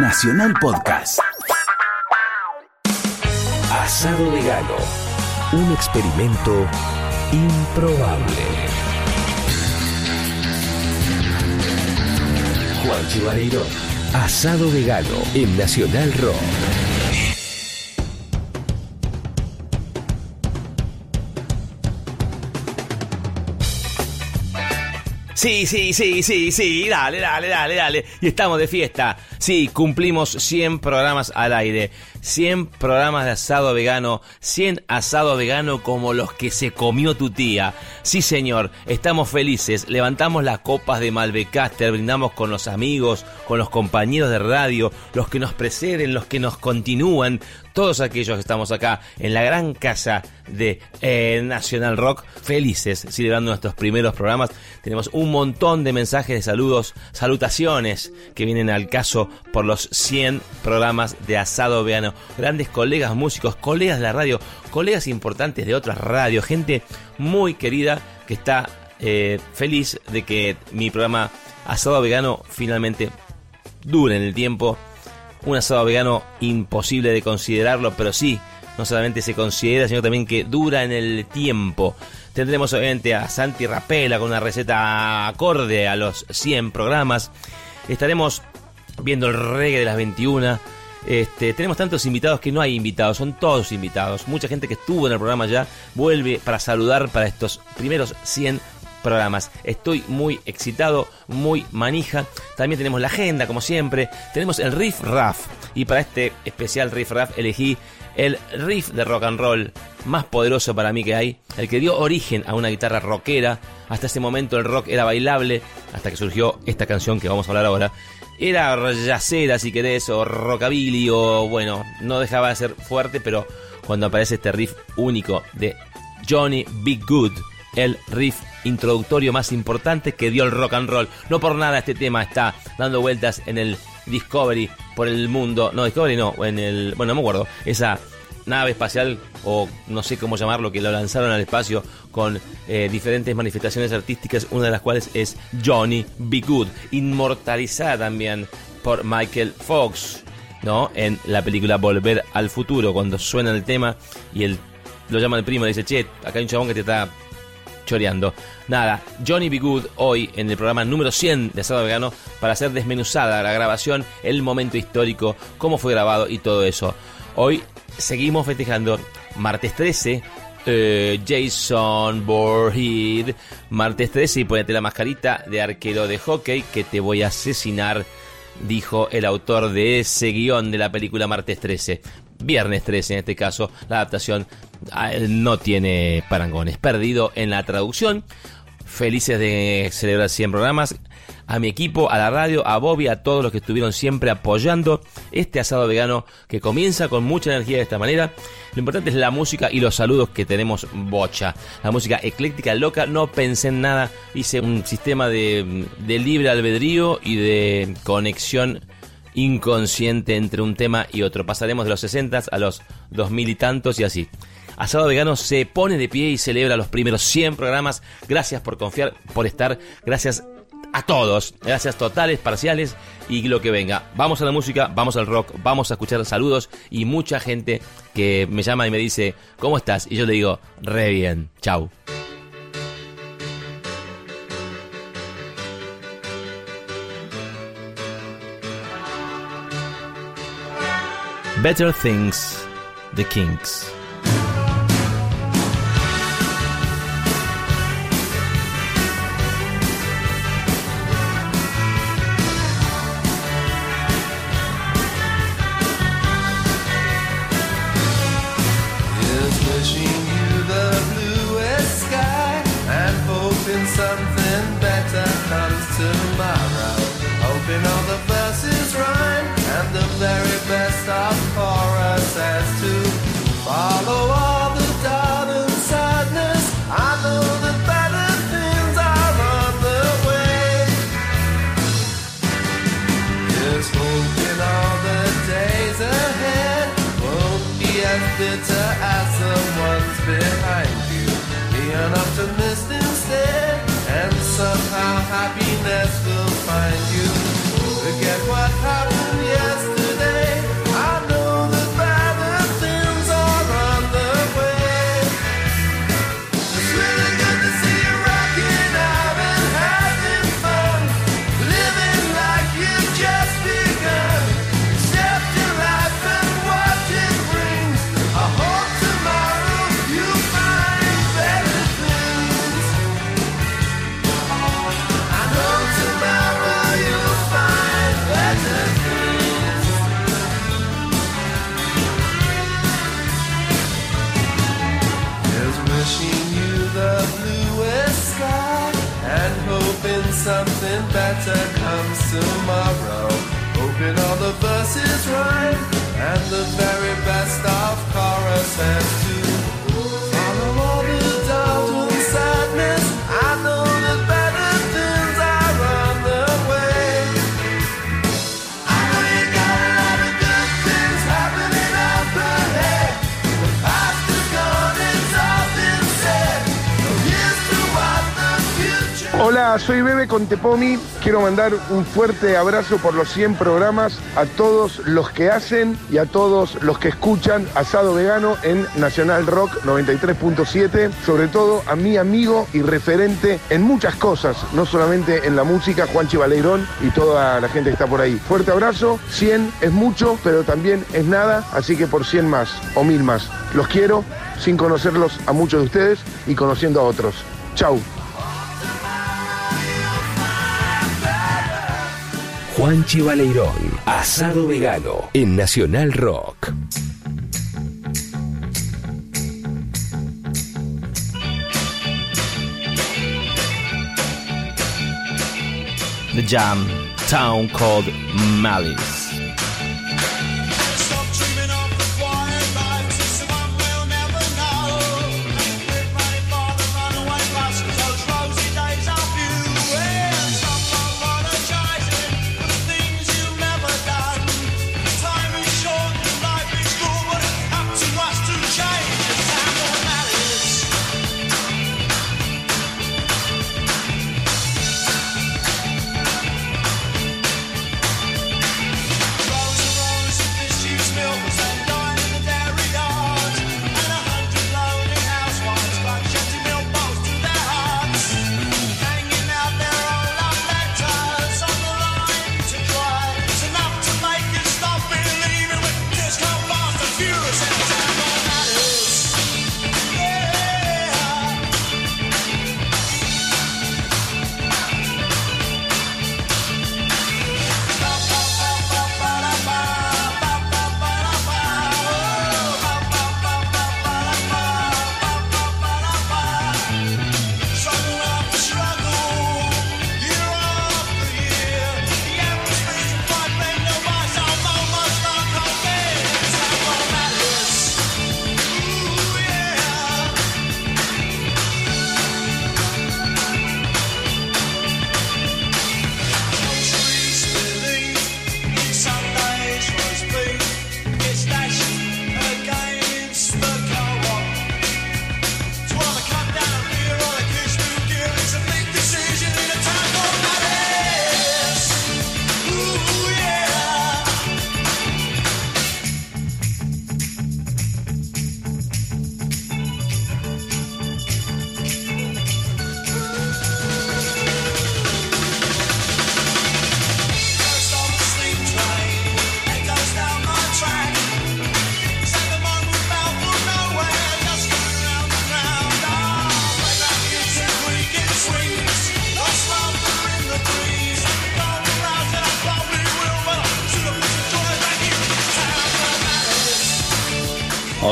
Nacional Podcast. Asado vegano. Un experimento improbable. Juan Chivareiro. Asado vegano en Nacional Rock. Sí, sí, sí, sí, sí, dale, dale, dale, dale. Y estamos de fiesta. Sí, cumplimos 100 programas al aire. 100 programas de asado vegano, 100 asado vegano como los que se comió tu tía. Sí, señor, estamos felices, levantamos las copas de Malbecaster, brindamos con los amigos, con los compañeros de radio, los que nos preceden, los que nos continúan, todos aquellos que estamos acá en la gran casa de eh, National Rock, felices celebrando nuestros primeros programas. Tenemos un montón de mensajes de saludos, salutaciones que vienen al caso por los 100 programas de asado vegano grandes colegas músicos, colegas de la radio, colegas importantes de otras radios, gente muy querida que está eh, feliz de que mi programa Asado Vegano finalmente dure en el tiempo. Un asado vegano imposible de considerarlo, pero sí, no solamente se considera, sino también que dura en el tiempo. Tendremos obviamente a Santi Rapela con una receta acorde a los 100 programas. Estaremos viendo el reggae de las 21 este, tenemos tantos invitados que no hay invitados, son todos invitados. Mucha gente que estuvo en el programa ya vuelve para saludar para estos primeros 100 programas. Estoy muy excitado, muy manija. También tenemos la agenda, como siempre. Tenemos el Riff Raff. Y para este especial Riff Raff elegí el riff de rock and roll más poderoso para mí que hay. El que dio origen a una guitarra rockera. Hasta ese momento el rock era bailable. Hasta que surgió esta canción que vamos a hablar ahora era yacera si querés, o rockabilly, o bueno, no dejaba de ser fuerte, pero cuando aparece este riff único de Johnny Big Good, el riff introductorio más importante que dio el rock and roll. No por nada este tema está dando vueltas en el Discovery por el mundo. No, Discovery no, en el. Bueno, no me acuerdo. Esa nave espacial o no sé cómo llamarlo, que lo lanzaron al espacio con eh, diferentes manifestaciones artísticas, una de las cuales es Johnny B. Good, inmortalizada también por Michael Fox, ¿no? En la película Volver al Futuro, cuando suena el tema y él lo llama el primo le dice, che, acá hay un chabón que te está choreando. Nada, Johnny B. Good hoy en el programa número 100 de Asado Vegano para hacer desmenuzada la grabación, el momento histórico, cómo fue grabado y todo eso. Hoy seguimos festejando martes 13. Eh, Jason Borhead, martes 13 y ponete la mascarita de arquero de hockey que te voy a asesinar, dijo el autor de ese guion de la película Martes 13. Viernes 13 en este caso, la adaptación ah, no tiene parangones. Perdido en la traducción. Felices de celebrar 100 programas a mi equipo, a la radio, a Bobby, a todos los que estuvieron siempre apoyando este asado vegano que comienza con mucha energía de esta manera. Lo importante es la música y los saludos que tenemos bocha. La música ecléctica, loca, no pensé en nada. Hice un sistema de, libre albedrío y de conexión inconsciente entre un tema y otro. Pasaremos de los 60 a los 2000 y tantos y así. Asado Vegano se pone de pie y celebra los primeros 100 programas. Gracias por confiar, por estar. Gracias a todos. Gracias totales, parciales y lo que venga. Vamos a la música, vamos al rock, vamos a escuchar saludos y mucha gente que me llama y me dice, ¿cómo estás? Y yo le digo, re bien, chau. Better Things, The Kings. Rhyme and the very Hola, soy Bebe Contepomi. Quiero mandar un fuerte abrazo por los 100 programas a todos los que hacen y a todos los que escuchan Asado Vegano en Nacional Rock 93.7. Sobre todo a mi amigo y referente en muchas cosas, no solamente en la música, Juanchi Baleirón y toda la gente que está por ahí. Fuerte abrazo. 100 es mucho, pero también es nada. Así que por 100 más o 1000 más. Los quiero sin conocerlos a muchos de ustedes y conociendo a otros. Chau. Juanchi Baleirón, asado vegano en Nacional Rock. The Jam, town called Malice.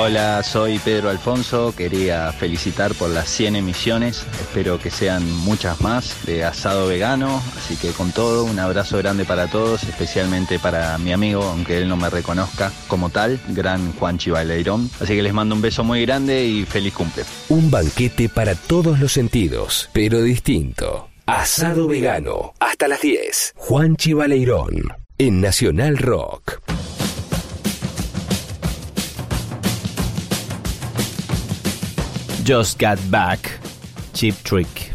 Hola, soy Pedro Alfonso. Quería felicitar por las 100 emisiones. Espero que sean muchas más de asado vegano. Así que con todo, un abrazo grande para todos, especialmente para mi amigo, aunque él no me reconozca como tal, gran Juanchi Baileirón. Así que les mando un beso muy grande y feliz cumple. Un banquete para todos los sentidos, pero distinto. Asado vegano, hasta las 10. Juanchi Baleirón, en Nacional Rock. Just Got Back, Cheap Trick.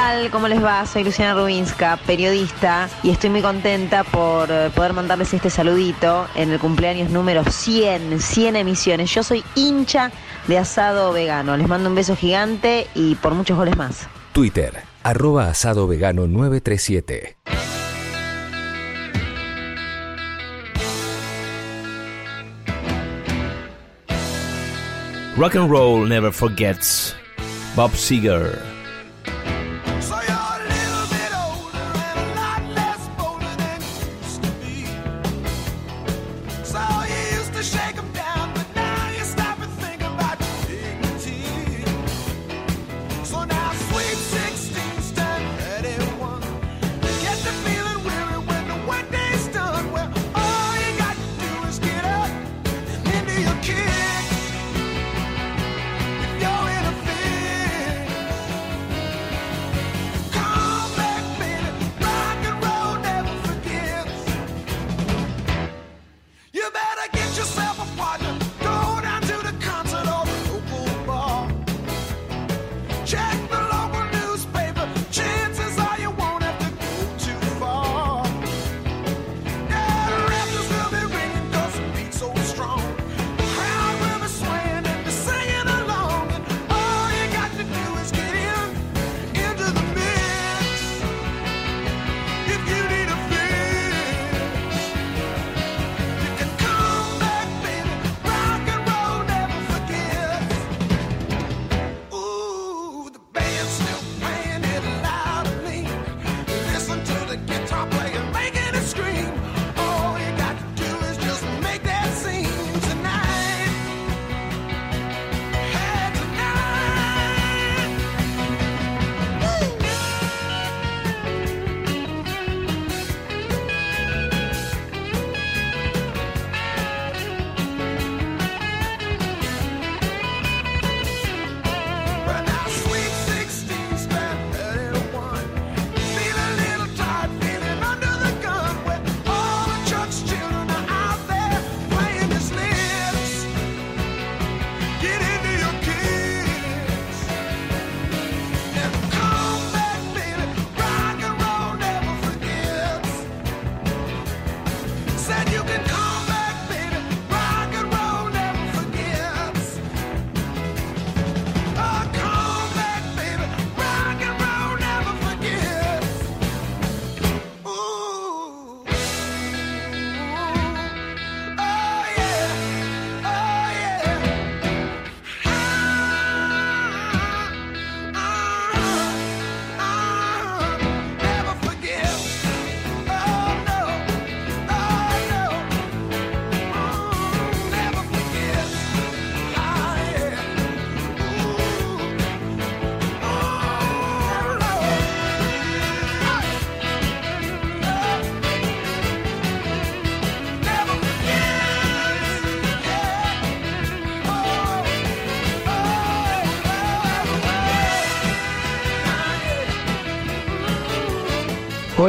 Tal? ¿Cómo les va? Soy Luciana Rubinska, periodista, y estoy muy contenta por eh, poder mandarles este saludito en el cumpleaños número 100, 100 emisiones. Yo soy hincha de asado vegano. Les mando un beso gigante y por muchos goles más. Twitter, arroba asado vegano 937. Rock and roll never forgets. Bob Seger.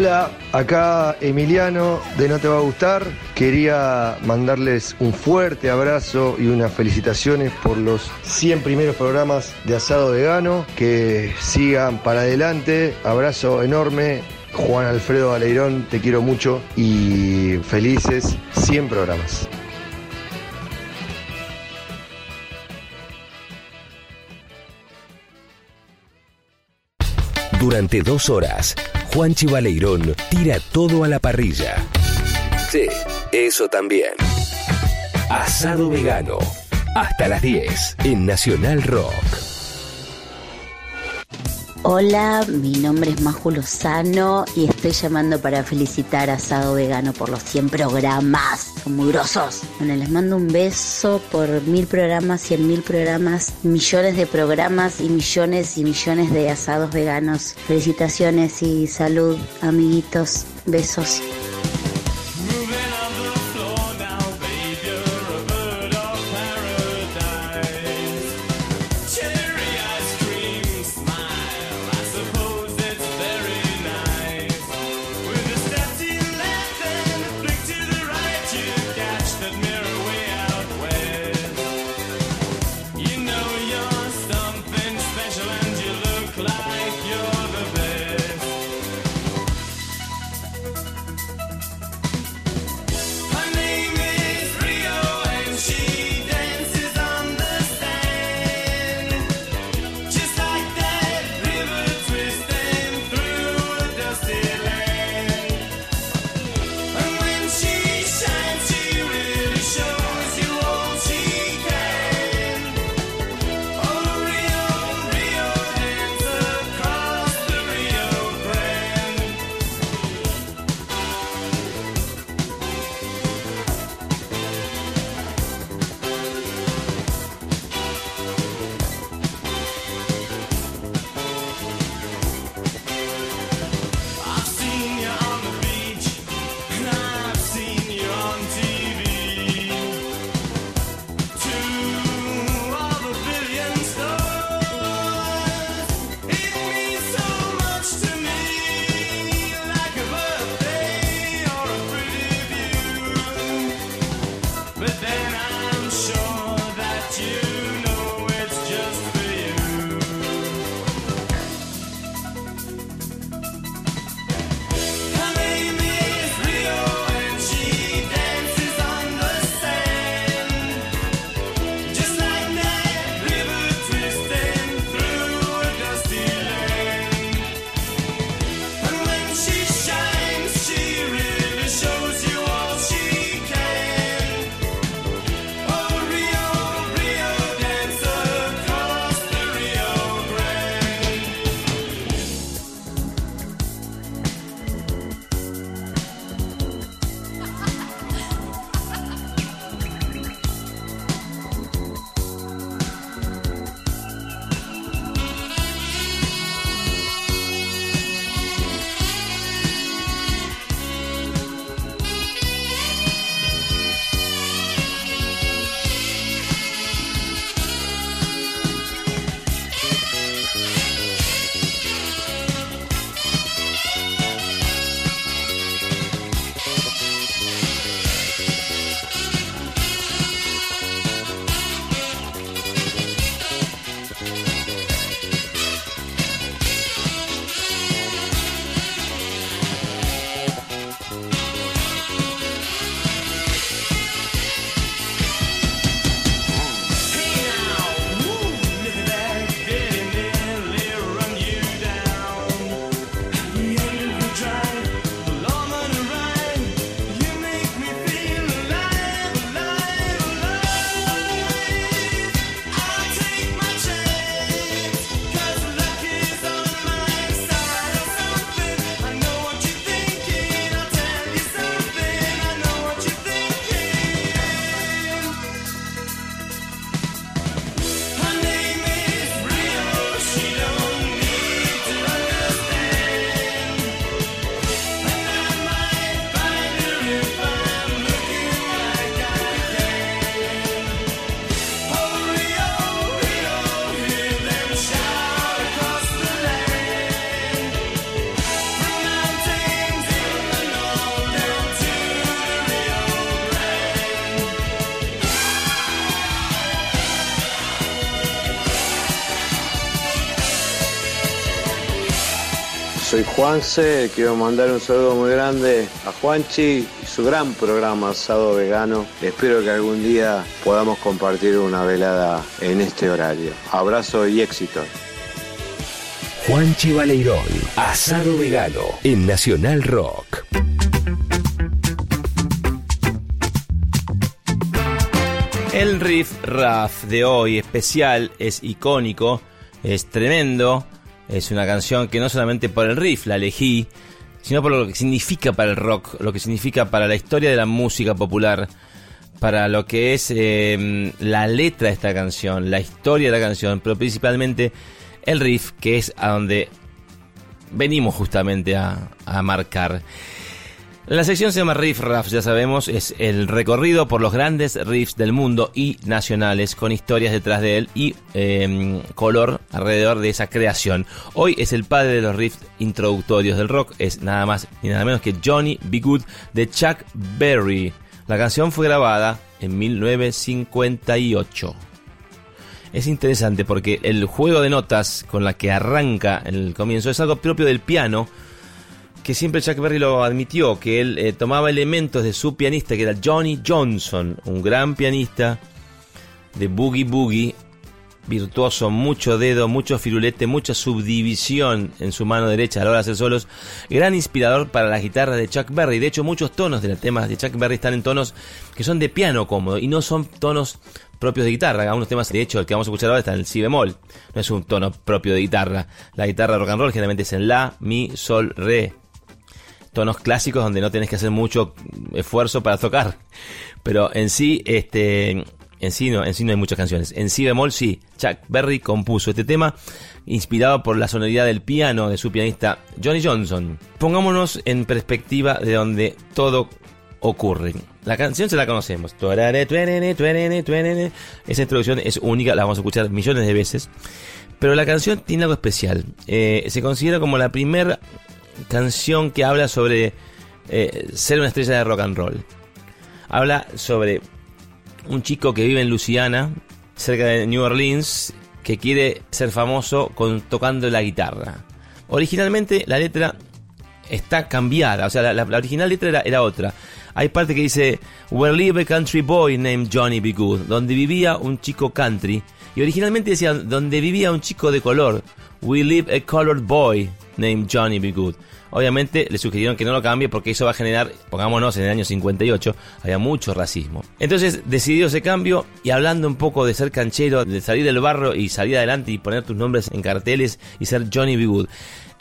Hola, acá Emiliano de No Te Va a Gustar. Quería mandarles un fuerte abrazo y unas felicitaciones por los 100 primeros programas de asado vegano. Que sigan para adelante. Abrazo enorme. Juan Alfredo Aleirón, te quiero mucho y felices 100 programas. Durante dos horas, Juanchi Baleirón tira todo a la parrilla. Sí, eso también. Asado vegano. Hasta las 10 en Nacional Rock. Hola, mi nombre es Maju Lozano y estoy llamando para felicitar a Asado Vegano por los 100 programas. Son muy grosos. Bueno, les mando un beso por mil programas, cien mil programas, millones de programas y millones y millones de asados veganos. Felicitaciones y salud, amiguitos. Besos. Quiero mandar un saludo muy grande a Juanchi y su gran programa Asado Vegano. Espero que algún día podamos compartir una velada en este horario. Abrazo y éxito. Juanchi Baleirón, asado vegano en Nacional Rock. El riff raff de hoy especial es icónico, es tremendo, es una canción que no solamente por el riff la elegí, sino por lo que significa para el rock, lo que significa para la historia de la música popular, para lo que es eh, la letra de esta canción, la historia de la canción, pero principalmente el riff, que es a donde venimos justamente a, a marcar. La sección se llama Riff Raff, ya sabemos, es el recorrido por los grandes riffs del mundo y nacionales, con historias detrás de él y eh, color alrededor de esa creación. Hoy es el padre de los riffs introductorios del rock, es nada más y nada menos que Johnny B. Good de Chuck Berry. La canción fue grabada en 1958. Es interesante porque el juego de notas con la que arranca el comienzo es algo propio del piano, que siempre Chuck Berry lo admitió, que él eh, tomaba elementos de su pianista, que era Johnny Johnson, un gran pianista de boogie boogie, virtuoso, mucho dedo, mucho firulete, mucha subdivisión en su mano derecha a la hora de hacer solos, gran inspirador para la guitarra de Chuck Berry. De hecho, muchos tonos de los temas de Chuck Berry están en tonos que son de piano cómodo y no son tonos propios de guitarra. Algunos temas, de hecho, el que vamos a escuchar ahora está en el si bemol. No es un tono propio de guitarra. La guitarra rock and roll generalmente es en la, mi, sol, re. Tonos clásicos donde no tenés que hacer mucho esfuerzo para tocar. Pero en sí, este, en sí no, en sí no hay muchas canciones. En si bemol sí, Chuck Berry compuso este tema inspirado por la sonoridad del piano de su pianista Johnny Johnson. Pongámonos en perspectiva de donde todo ocurre. La canción se la conocemos. Esa introducción es única, la vamos a escuchar millones de veces. Pero la canción tiene algo especial. Eh, se considera como la primera canción que habla sobre eh, ser una estrella de rock and roll. Habla sobre un chico que vive en Luisiana, cerca de New Orleans, que quiere ser famoso con, tocando la guitarra. Originalmente la letra está cambiada, o sea, la, original letra era, era otra. Hay parte que dice, Where live a country boy named Johnny B. Good, donde vivía un chico country. Y originalmente decía, donde vivía un chico de color, We live a colored boy named Johnny B. Good. Obviamente le sugirieron que no lo cambie porque eso va a generar, pongámonos, en el año 58 había mucho racismo. Entonces decidió ese cambio y hablando un poco de ser canchero, de salir del barro y salir adelante y poner tus nombres en carteles y ser Johnny B. Good,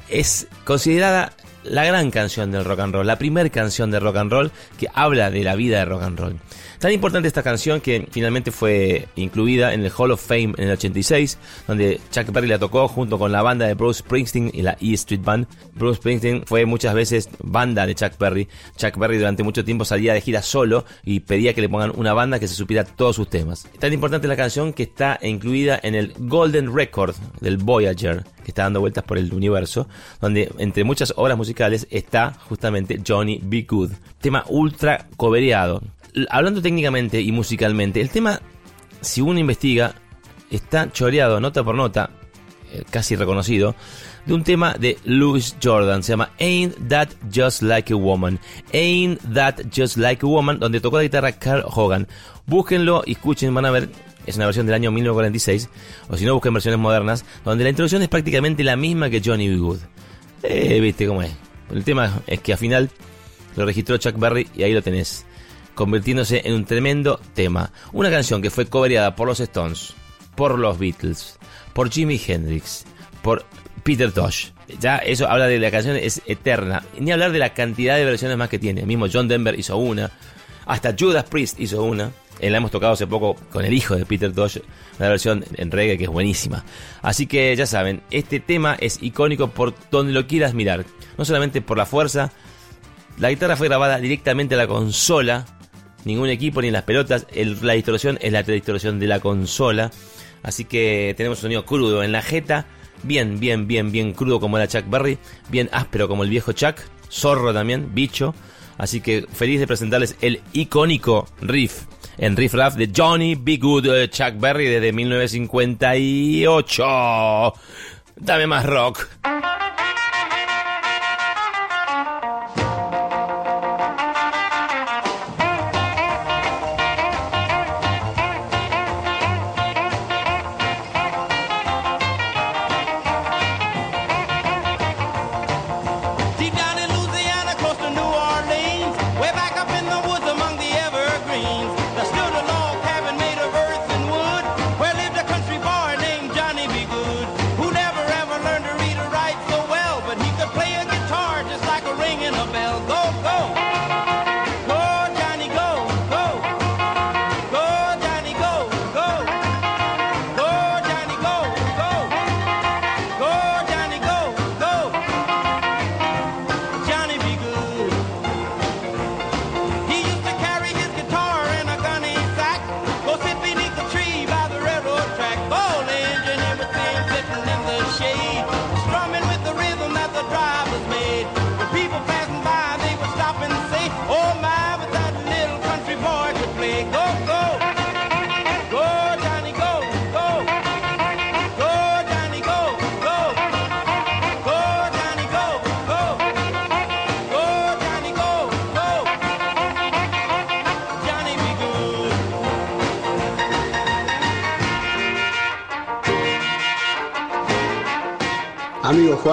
es considerada la gran canción del rock and roll, la primer canción de rock and roll que habla de la vida de rock and roll. Tan importante esta canción que finalmente fue incluida en el Hall of Fame en el 86, donde Chuck Berry la tocó junto con la banda de Bruce Springsteen y la E Street Band. Bruce Springsteen fue muchas veces banda de Chuck Berry. Chuck Berry durante mucho tiempo salía de gira solo y pedía que le pongan una banda que se supiera todos sus temas. Tan importante la canción que está incluida en el Golden Record del Voyager, que está dando vueltas por el universo, donde entre muchas obras musicales está justamente Johnny B. Good. Tema ultra cobereado. Hablando técnicamente y musicalmente, el tema, si uno investiga, está choreado nota por nota, eh, casi reconocido, de un tema de Louis Jordan, se llama Ain't That Just Like a Woman. Ain't That Just Like a Woman, donde tocó la guitarra Carl Hogan. Búsquenlo y escuchen, van a ver, es una versión del año 1946, o si no, busquen versiones modernas, donde la introducción es prácticamente la misma que Johnny B. Good. Eh, viste cómo es. El tema es que al final lo registró Chuck Berry y ahí lo tenés, convirtiéndose en un tremendo tema. Una canción que fue cobereada por los Stones, por los Beatles, por Jimi Hendrix, por Peter Tosh. Ya eso habla de la canción, es eterna. Ni hablar de la cantidad de versiones más que tiene. Mismo John Denver hizo una, hasta Judas Priest hizo una. La hemos tocado hace poco con el hijo de Peter Tosh, una versión en reggae que es buenísima. Así que ya saben, este tema es icónico por donde lo quieras mirar. No solamente por la fuerza, la guitarra fue grabada directamente a la consola. Ningún equipo ni las pelotas. El- la distorsión es la distorsión de la consola. Así que tenemos un sonido crudo en la jeta. Bien, bien, bien, bien crudo como era Chuck Berry. Bien áspero como el viejo Chuck. Zorro también, bicho. Así que feliz de presentarles el icónico riff. En Riff Raff de Johnny B. Good eh, Chuck Berry desde 1958. Dame más rock.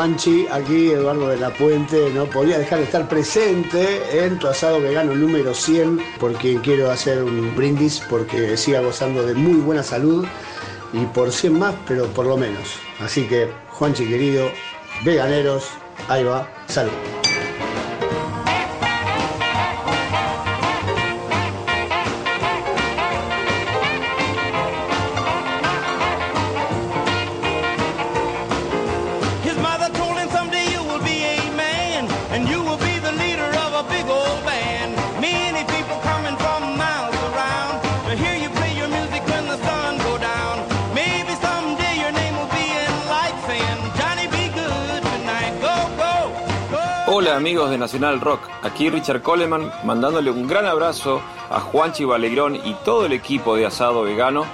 Juanchi, aquí Eduardo de la Puente, no podía dejar de estar presente en tu asado vegano número 100 porque quiero hacer un brindis porque siga gozando de muy buena salud y por 100 más, pero por lo menos. Así que, Juanchi querido, veganeros, ahí va, salud. Amigos de Nacional Rock, aquí Richard Coleman mandándole un gran abrazo a Juanchi Balegrón y todo el equipo de Asado Vegano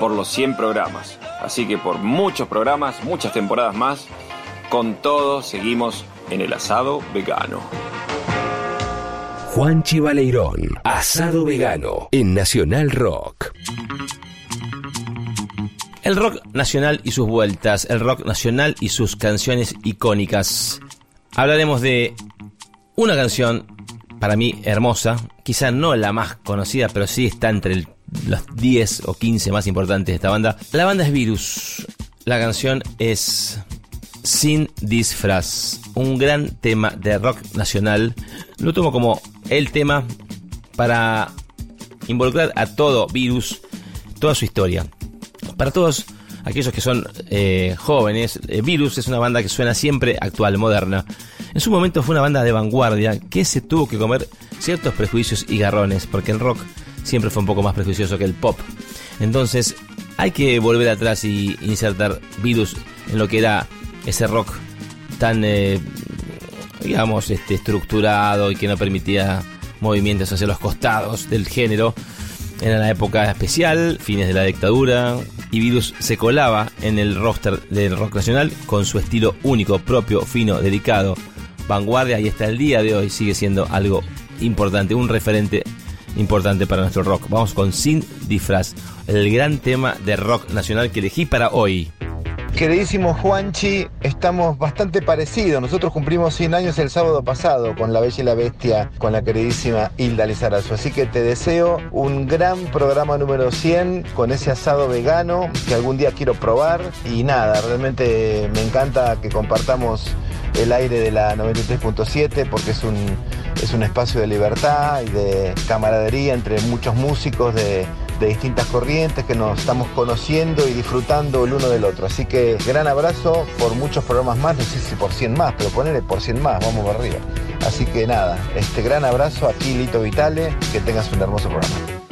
por los 100 programas. Así que por muchos programas, muchas temporadas más, con todo seguimos en el asado vegano. Juanchi Baleirón, asado vegano en Nacional Rock. El rock nacional y sus vueltas, el rock nacional y sus canciones icónicas. Hablaremos de una canción, para mí hermosa, quizá no la más conocida, pero sí está entre los 10 o 15 más importantes de esta banda. La banda es Virus. La canción es Sin Disfraz, un gran tema de rock nacional. Lo tomo como el tema para involucrar a todo Virus, toda su historia. Para todos aquellos que son eh, jóvenes, eh, Virus es una banda que suena siempre actual, moderna. En su momento fue una banda de vanguardia que se tuvo que comer ciertos prejuicios y garrones, porque el rock siempre fue un poco más prejuicioso que el pop. Entonces hay que volver atrás y insertar Virus en lo que era ese rock tan, eh, digamos, este, estructurado y que no permitía movimientos hacia los costados del género. Era la época especial, fines de la dictadura, y Virus se colaba en el roster del rock nacional con su estilo único, propio, fino, delicado, vanguardia y hasta el día de hoy sigue siendo algo importante, un referente importante para nuestro rock. Vamos con Sin Disfraz, el gran tema de rock nacional que elegí para hoy. Queridísimo Juanchi, estamos bastante parecidos. Nosotros cumplimos 100 años el sábado pasado con La Bella y la Bestia, con la queridísima Hilda Lizarazo. Así que te deseo un gran programa número 100 con ese asado vegano que algún día quiero probar. Y nada, realmente me encanta que compartamos el aire de la 93.7 porque es un, es un espacio de libertad y de camaradería entre muchos músicos de, de distintas corrientes que nos estamos conociendo y disfrutando el uno del otro. Así que gran abrazo por muchos programas más, no sé si por 100 más, pero ponele por 100 más, vamos para arriba. Así que nada, este gran abrazo aquí Lito Vitale, que tengas un hermoso programa.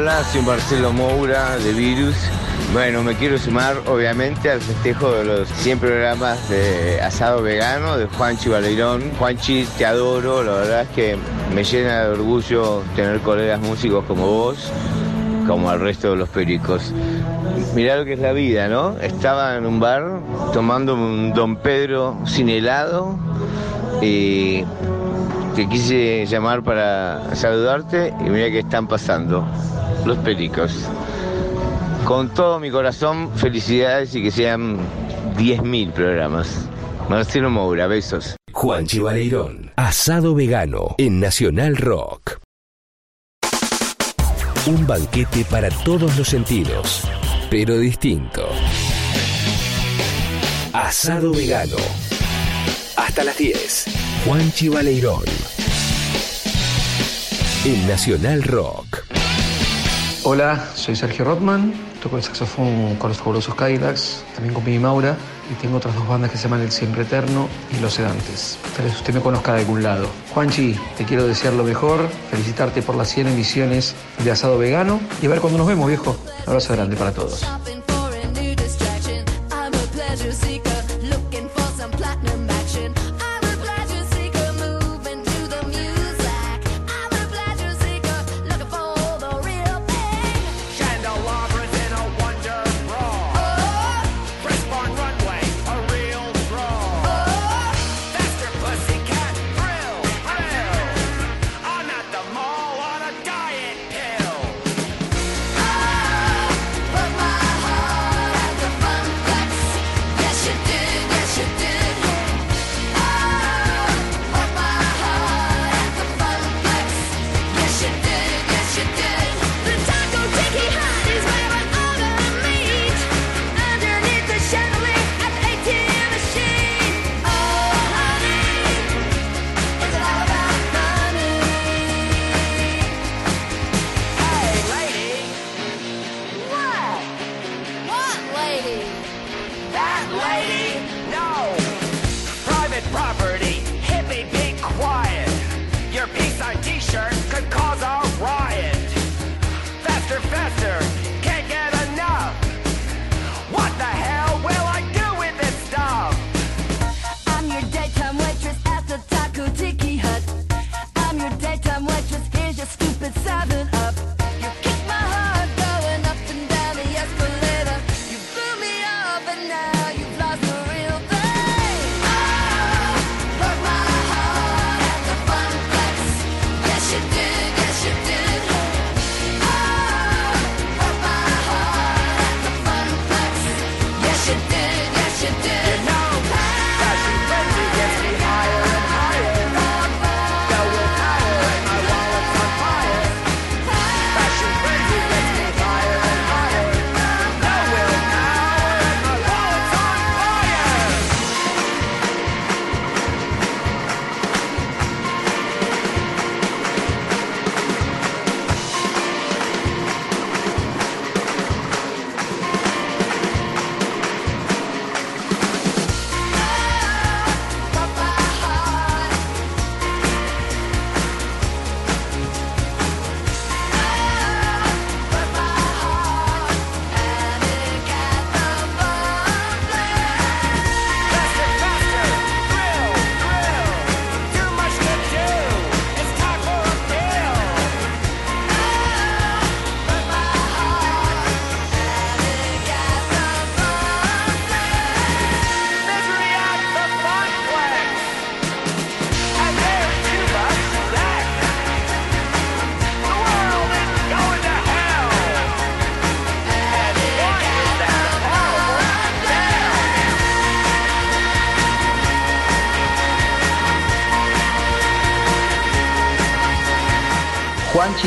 Hola, soy Marcelo Moura de Virus. Bueno, me quiero sumar obviamente al festejo de los 100 programas de asado vegano de Juanchi Baleirón. Juanchi, te adoro, la verdad es que me llena de orgullo tener colegas músicos como vos, como al resto de los pericos. Mirá lo que es la vida, ¿no? Estaba en un bar tomando un Don Pedro sin helado y te quise llamar para saludarte y mira que están pasando los pericos. Con todo mi corazón, felicidades y que sean 10.000 programas. Marcelo Moura, besos. Juanchi Baleirón, asado vegano en Nacional Rock. Un banquete para todos los sentidos, pero distinto. Asado vegano. Hasta las 10. Juanchi Baleirón. En Nacional Rock. Hola, soy Sergio Rotman, toco el saxofón con los fabulosos Cadillacs, también con Mimi Maura, y tengo otras dos bandas que se llaman El Siempre Eterno y Los Sedantes. Tal vez usted me conozca de algún lado. Juanchi, te quiero desear lo mejor, felicitarte por las 100 emisiones de Asado Vegano y a ver cuándo nos vemos, viejo. Un abrazo grande para todos.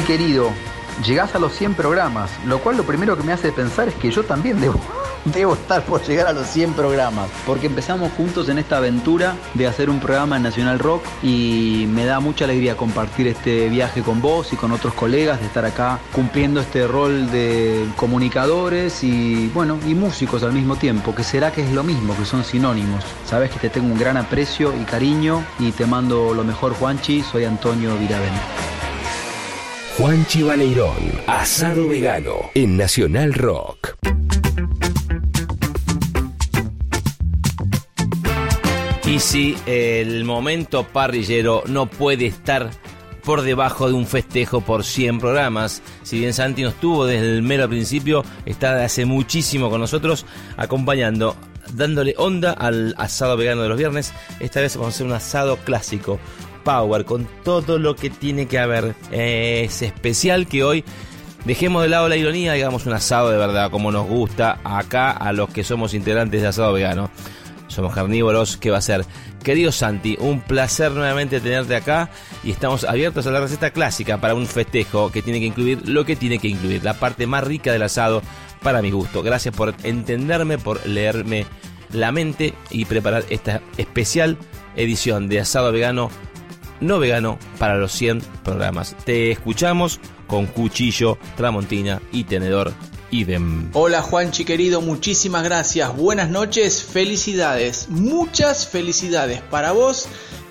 Querido, llegás a los 100 programas, lo cual lo primero que me hace pensar es que yo también debo, debo estar por llegar a los 100 programas, porque empezamos juntos en esta aventura de hacer un programa en Nacional Rock y me da mucha alegría compartir este viaje con vos y con otros colegas, de estar acá cumpliendo este rol de comunicadores y bueno, y músicos al mismo tiempo, que será que es lo mismo, que son sinónimos. Sabes que te tengo un gran aprecio y cariño y te mando lo mejor Juanchi, soy Antonio Viravent. Juanchi Baleirón, asado vegano en Nacional Rock. Y si el momento parrillero no puede estar por debajo de un festejo por 100 programas. Si bien Santi nos tuvo desde el mero principio, está hace muchísimo con nosotros, acompañando, dándole onda al asado vegano de los viernes. Esta vez vamos a hacer un asado clásico, power, con todo lo que tiene que haber. Eh, es especial que hoy dejemos de lado la ironía, digamos un asado de verdad, como nos gusta acá a los que somos integrantes de asado vegano. Somos carnívoros, ¿qué va a ser? Querido Santi, un placer nuevamente tenerte acá y estamos abiertos a la receta clásica para un festejo que tiene que incluir lo que tiene que incluir, la parte más rica del asado para mi gusto. Gracias por entenderme, por leerme la mente y preparar esta especial edición de asado vegano, no vegano, para los 100 programas. Te escuchamos con cuchillo, tramontina y tenedor idem. Hola Juanchi querido, muchísimas gracias. Buenas noches, felicidades. Muchas felicidades para vos,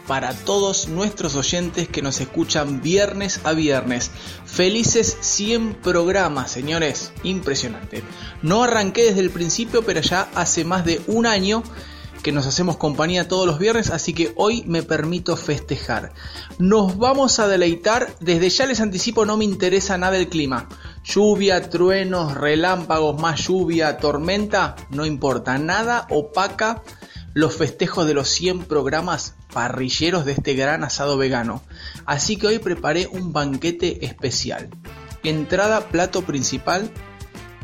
para todos nuestros oyentes que nos escuchan viernes a viernes. Felices 100 programas, señores. Impresionante. No arranqué desde el principio, pero ya hace más de un año que nos hacemos compañía todos los viernes, así que hoy me permito festejar. Nos vamos a deleitar, desde ya les anticipo, no me interesa nada el clima. Lluvia, truenos, relámpagos, más lluvia, tormenta, no importa, nada opaca los festejos de los 100 programas parrilleros de este gran asado vegano. Así que hoy preparé un banquete especial. Entrada, plato principal,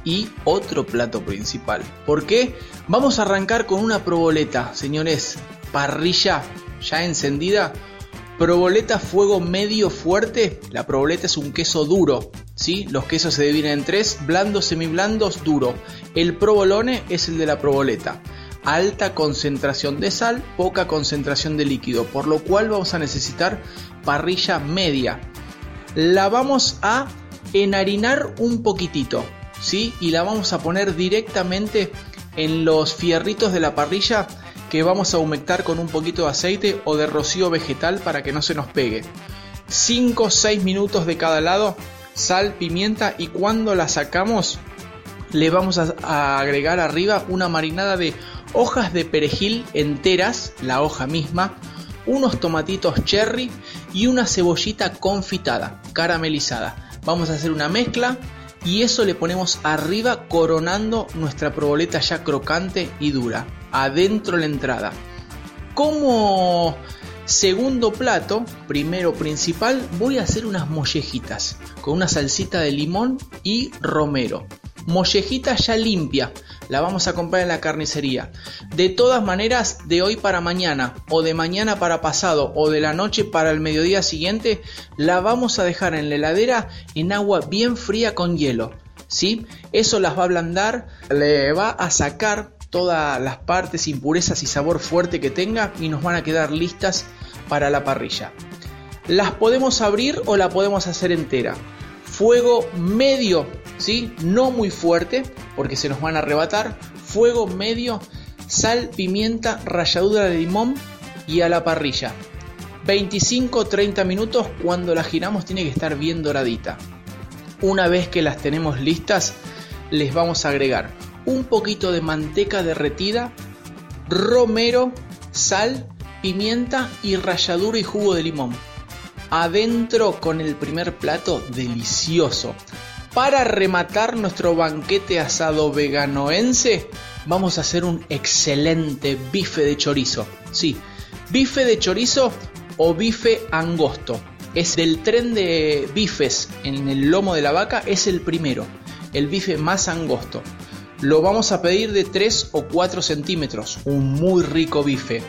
y otro plato principal. ¿Por qué? Vamos a arrancar con una proboleta, señores. Parrilla ya encendida. Proboleta fuego medio fuerte. La proboleta es un queso duro. ¿sí? Los quesos se dividen en tres, blandos, semiblandos, duro. El provolone es el de la proboleta. Alta concentración de sal, poca concentración de líquido, por lo cual vamos a necesitar parrilla media. La vamos a enharinar un poquitito, ¿sí? Y la vamos a poner directamente en los fierritos de la parrilla que vamos a humectar con un poquito de aceite o de rocío vegetal para que no se nos pegue. 5 o 6 minutos de cada lado, sal, pimienta y cuando la sacamos le vamos a, a agregar arriba una marinada de hojas de perejil enteras, la hoja misma, unos tomatitos cherry y una cebollita confitada, caramelizada. Vamos a hacer una mezcla y eso le ponemos arriba coronando nuestra proboleta ya crocante y dura, adentro la entrada. Como segundo plato, primero principal, voy a hacer unas mollejitas con una salsita de limón y romero. Mollejita ya limpia, la vamos a comprar en la carnicería. De todas maneras, de hoy para mañana, o de mañana para pasado, o de la noche para el mediodía siguiente, la vamos a dejar en la heladera en agua bien fría con hielo. ¿Sí? Eso las va a ablandar, le va a sacar todas las partes, impurezas y sabor fuerte que tenga y nos van a quedar listas para la parrilla. Las podemos abrir o la podemos hacer entera. Fuego medio, ¿sí? No muy fuerte porque se nos van a arrebatar. Fuego medio, sal, pimienta, ralladura de limón y a la parrilla. 25-30 minutos cuando la giramos tiene que estar bien doradita. Una vez que las tenemos listas, les vamos a agregar un poquito de manteca derretida, romero, sal, pimienta y ralladura y jugo de limón. Adentro con el primer plato delicioso. Para rematar nuestro banquete asado veganoense, vamos a hacer un excelente bife de chorizo. Sí, bife de chorizo o bife angosto. Es del tren de bifes en el lomo de la vaca, es el primero, el bife más angosto. Lo vamos a pedir de 3 o 4 centímetros, un muy rico bife.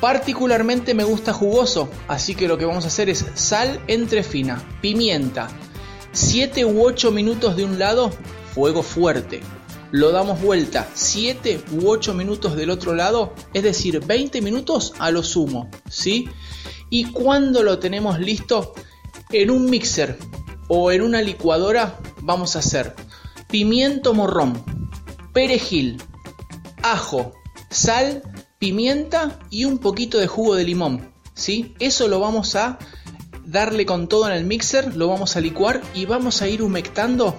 Particularmente me gusta jugoso, así que lo que vamos a hacer es sal entre fina, pimienta, 7 u 8 minutos de un lado, fuego fuerte. Lo damos vuelta 7 u 8 minutos del otro lado, es decir, 20 minutos a lo sumo, ¿sí? Y cuando lo tenemos listo, en un mixer o en una licuadora vamos a hacer pimiento morrón, perejil, ajo, sal, pimienta y un poquito de jugo de limón. ¿sí? Eso lo vamos a darle con todo en el mixer, lo vamos a licuar y vamos a ir humectando,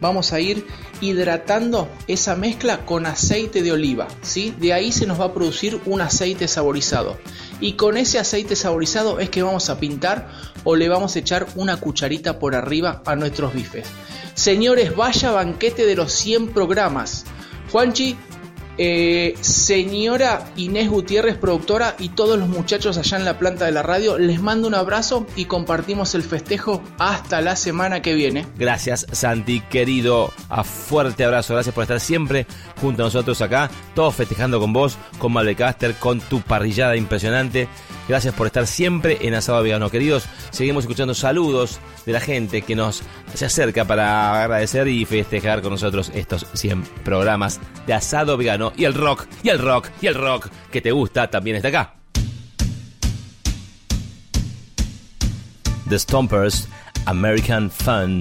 vamos a ir hidratando esa mezcla con aceite de oliva, ¿sí? De ahí se nos va a producir un aceite saborizado. Y con ese aceite saborizado es que vamos a pintar o le vamos a echar una cucharita por arriba a nuestros bifes. Señores, vaya banquete de los 100 programas. Juanchi, eh, señora Inés Gutiérrez, productora, y todos los muchachos allá en la planta de la radio, les mando un abrazo y compartimos el festejo hasta la semana que viene. Gracias, Santi, querido. A fuerte abrazo. Gracias por estar siempre junto a nosotros acá. Todos festejando con vos, con Malbecaster, con tu parrillada impresionante. Gracias por estar siempre en Asado Vegano, queridos. Seguimos escuchando saludos de la gente que nos se acerca para agradecer y festejar con nosotros estos 100 programas de Asado Vegano. Y el rock, y el rock, y el rock que te gusta también está acá. The Stompers, American Fun.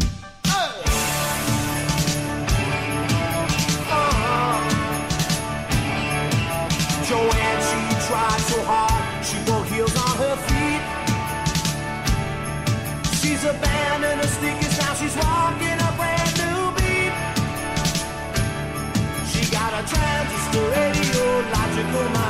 over my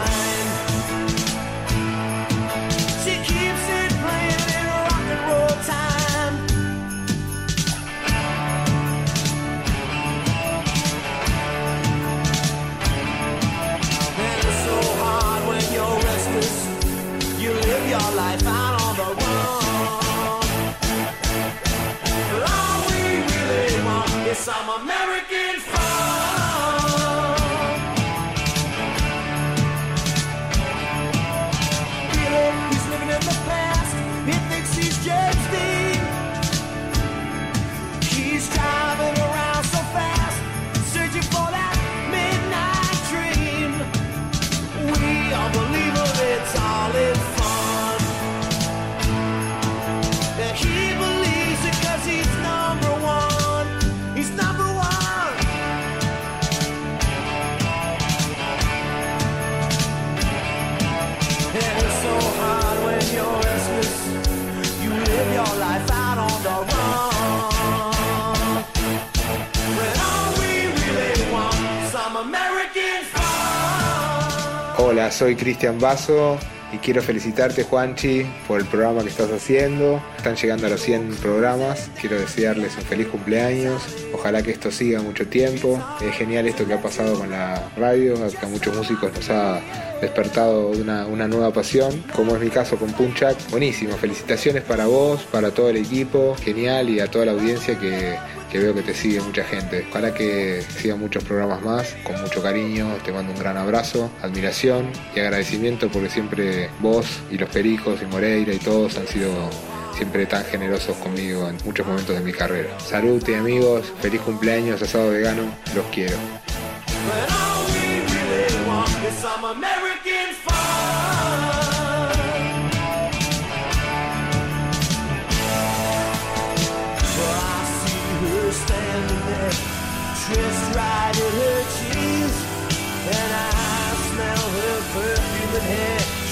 Hola, soy Cristian Basso y quiero felicitarte Juanchi por el programa que estás haciendo. Están llegando a los 100 programas. Quiero desearles un feliz cumpleaños. Ojalá que esto siga mucho tiempo. Es genial esto que ha pasado con la radio, a muchos músicos nos ha despertado una, una nueva pasión, como es mi caso con Punchak. Buenísimo, felicitaciones para vos, para todo el equipo, genial y a toda la audiencia que, que veo que te sigue mucha gente. Ojalá que sigan muchos programas más, con mucho cariño, te mando un gran abrazo, admiración y agradecimiento porque siempre vos y los Pericos y Moreira y todos han sido siempre tan generosos conmigo en muchos momentos de mi carrera. Salud amigos, feliz cumpleaños, asado vegano, los quiero.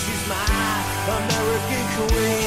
She's my American queen.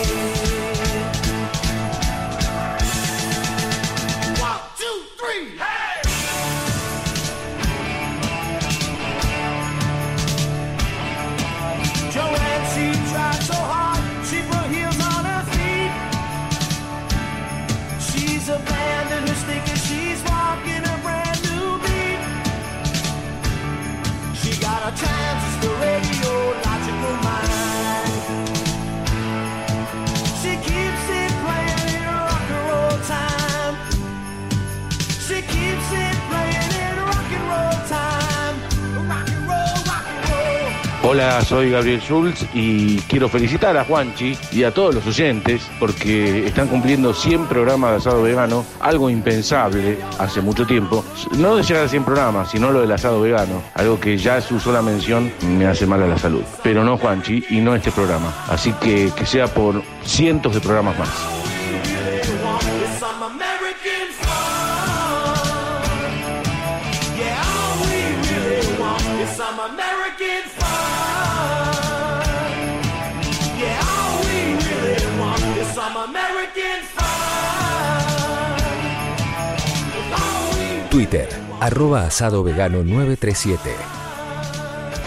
Soy Gabriel Schulz y quiero felicitar a Juanchi y a todos los oyentes porque están cumpliendo 100 programas de asado vegano, algo impensable hace mucho tiempo. No de llegar a 100 programas, sino lo del asado vegano, algo que ya su sola mención me hace mal a la salud. Pero no Juanchi y no este programa. Así que que sea por cientos de programas más. Twitter, arroba asado vegano 937.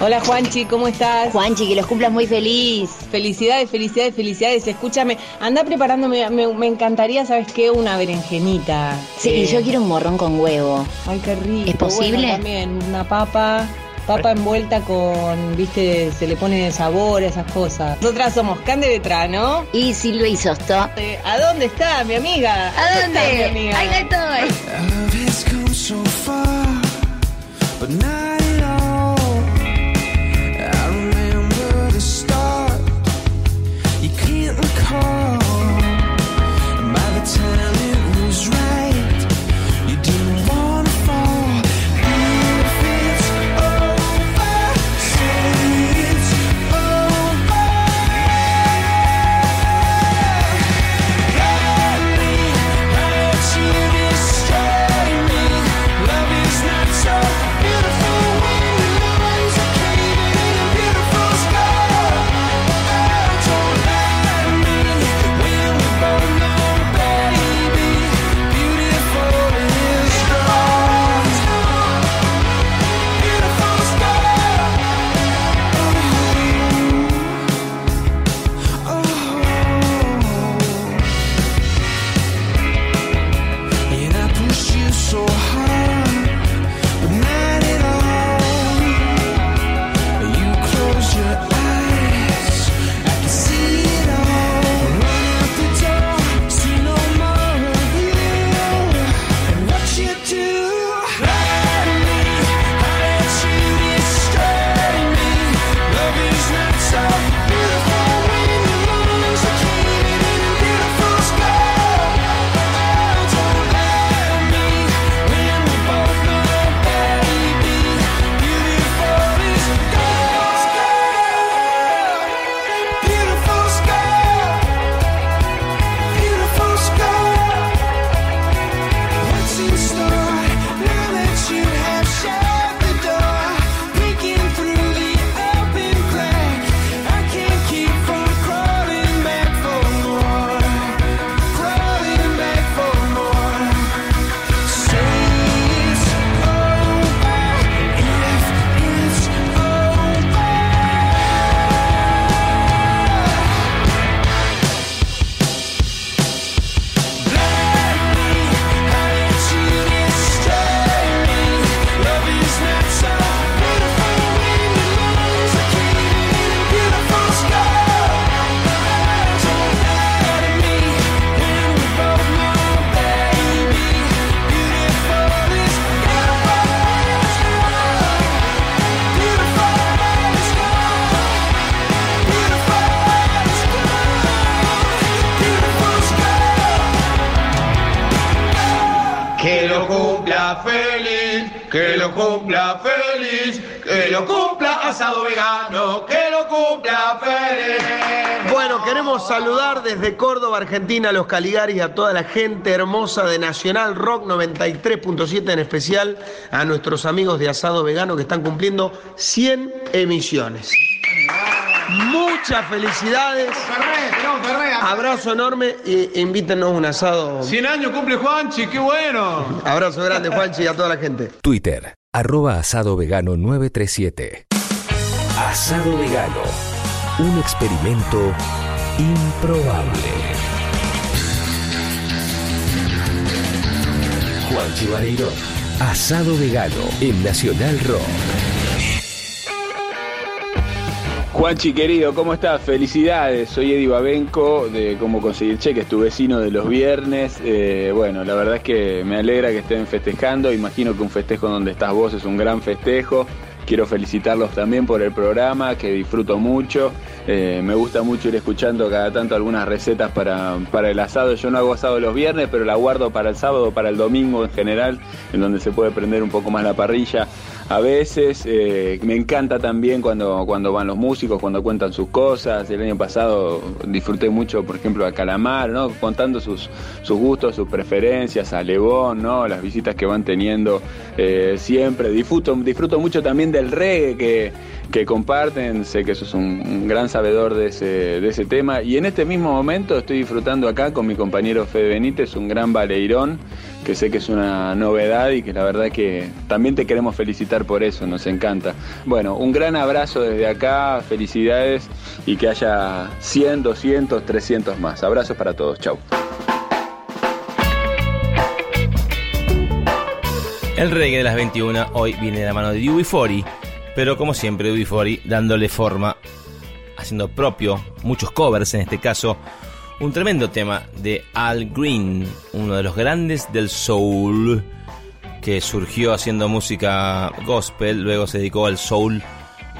Hola Juanchi, ¿cómo estás? Juanchi, que los cumplas muy feliz. Felicidades, felicidades, felicidades. Escúchame, anda preparándome, me, me encantaría, ¿sabes qué? Una berenjenita. Sí, Eh, yo quiero un morrón con huevo. Ay, qué rico. ¿Es posible? Bueno, también una papa, papa envuelta con, viste, se le pone sabor a esas cosas. Nosotras somos Cande Vetrano. Y Silvia y Sosto. Eh, ¿A dónde está mi amiga? ¿A ¿Dónde dónde? está mi amiga? Acá estoy. But now Argentina, a los Caligaris y a toda la gente hermosa de Nacional Rock 93.7, en especial a nuestros amigos de Asado Vegano que están cumpliendo 100 emisiones. Muchas felicidades. Abrazo enorme y invítenos un asado. 100 años cumple Juanchi, qué bueno. Abrazo grande, Juanchi, y a toda la gente. Twitter, arroba asado vegano 937. Asado vegano. Un experimento improbable. Juan Chivareiro. Asado vegano en Nacional Rock. Juanchi querido, ¿cómo estás? Felicidades, soy Eddie Babenco de Cómo Conseguir Cheques, tu vecino de los viernes. Eh, bueno, la verdad es que me alegra que estén festejando, imagino que un festejo donde estás vos es un gran festejo. Quiero felicitarlos también por el programa, que disfruto mucho. Eh, me gusta mucho ir escuchando cada tanto algunas recetas para, para el asado. Yo no hago asado los viernes, pero la guardo para el sábado, para el domingo en general, en donde se puede prender un poco más la parrilla. A veces eh, me encanta también cuando, cuando van los músicos, cuando cuentan sus cosas. El año pasado disfruté mucho, por ejemplo, a Calamar, ¿no? contando sus, sus gustos, sus preferencias, a Lebón, ¿no? las visitas que van teniendo eh, siempre. Disfruto, disfruto mucho también del reggae que, que comparten. Sé que sos un, un gran sabedor de ese, de ese tema. Y en este mismo momento estoy disfrutando acá con mi compañero Fede Benítez, un gran baleirón que sé que es una novedad y que la verdad que también te queremos felicitar por eso, nos encanta. Bueno, un gran abrazo desde acá, felicidades y que haya 100, 200, 300 más. Abrazos para todos, chau. El reggae de las 21 hoy viene de la mano de UB40, pero como siempre UB40 dándole forma, haciendo propio muchos covers en este caso, un tremendo tema de Al Green, uno de los grandes del soul, que surgió haciendo música gospel, luego se dedicó al soul,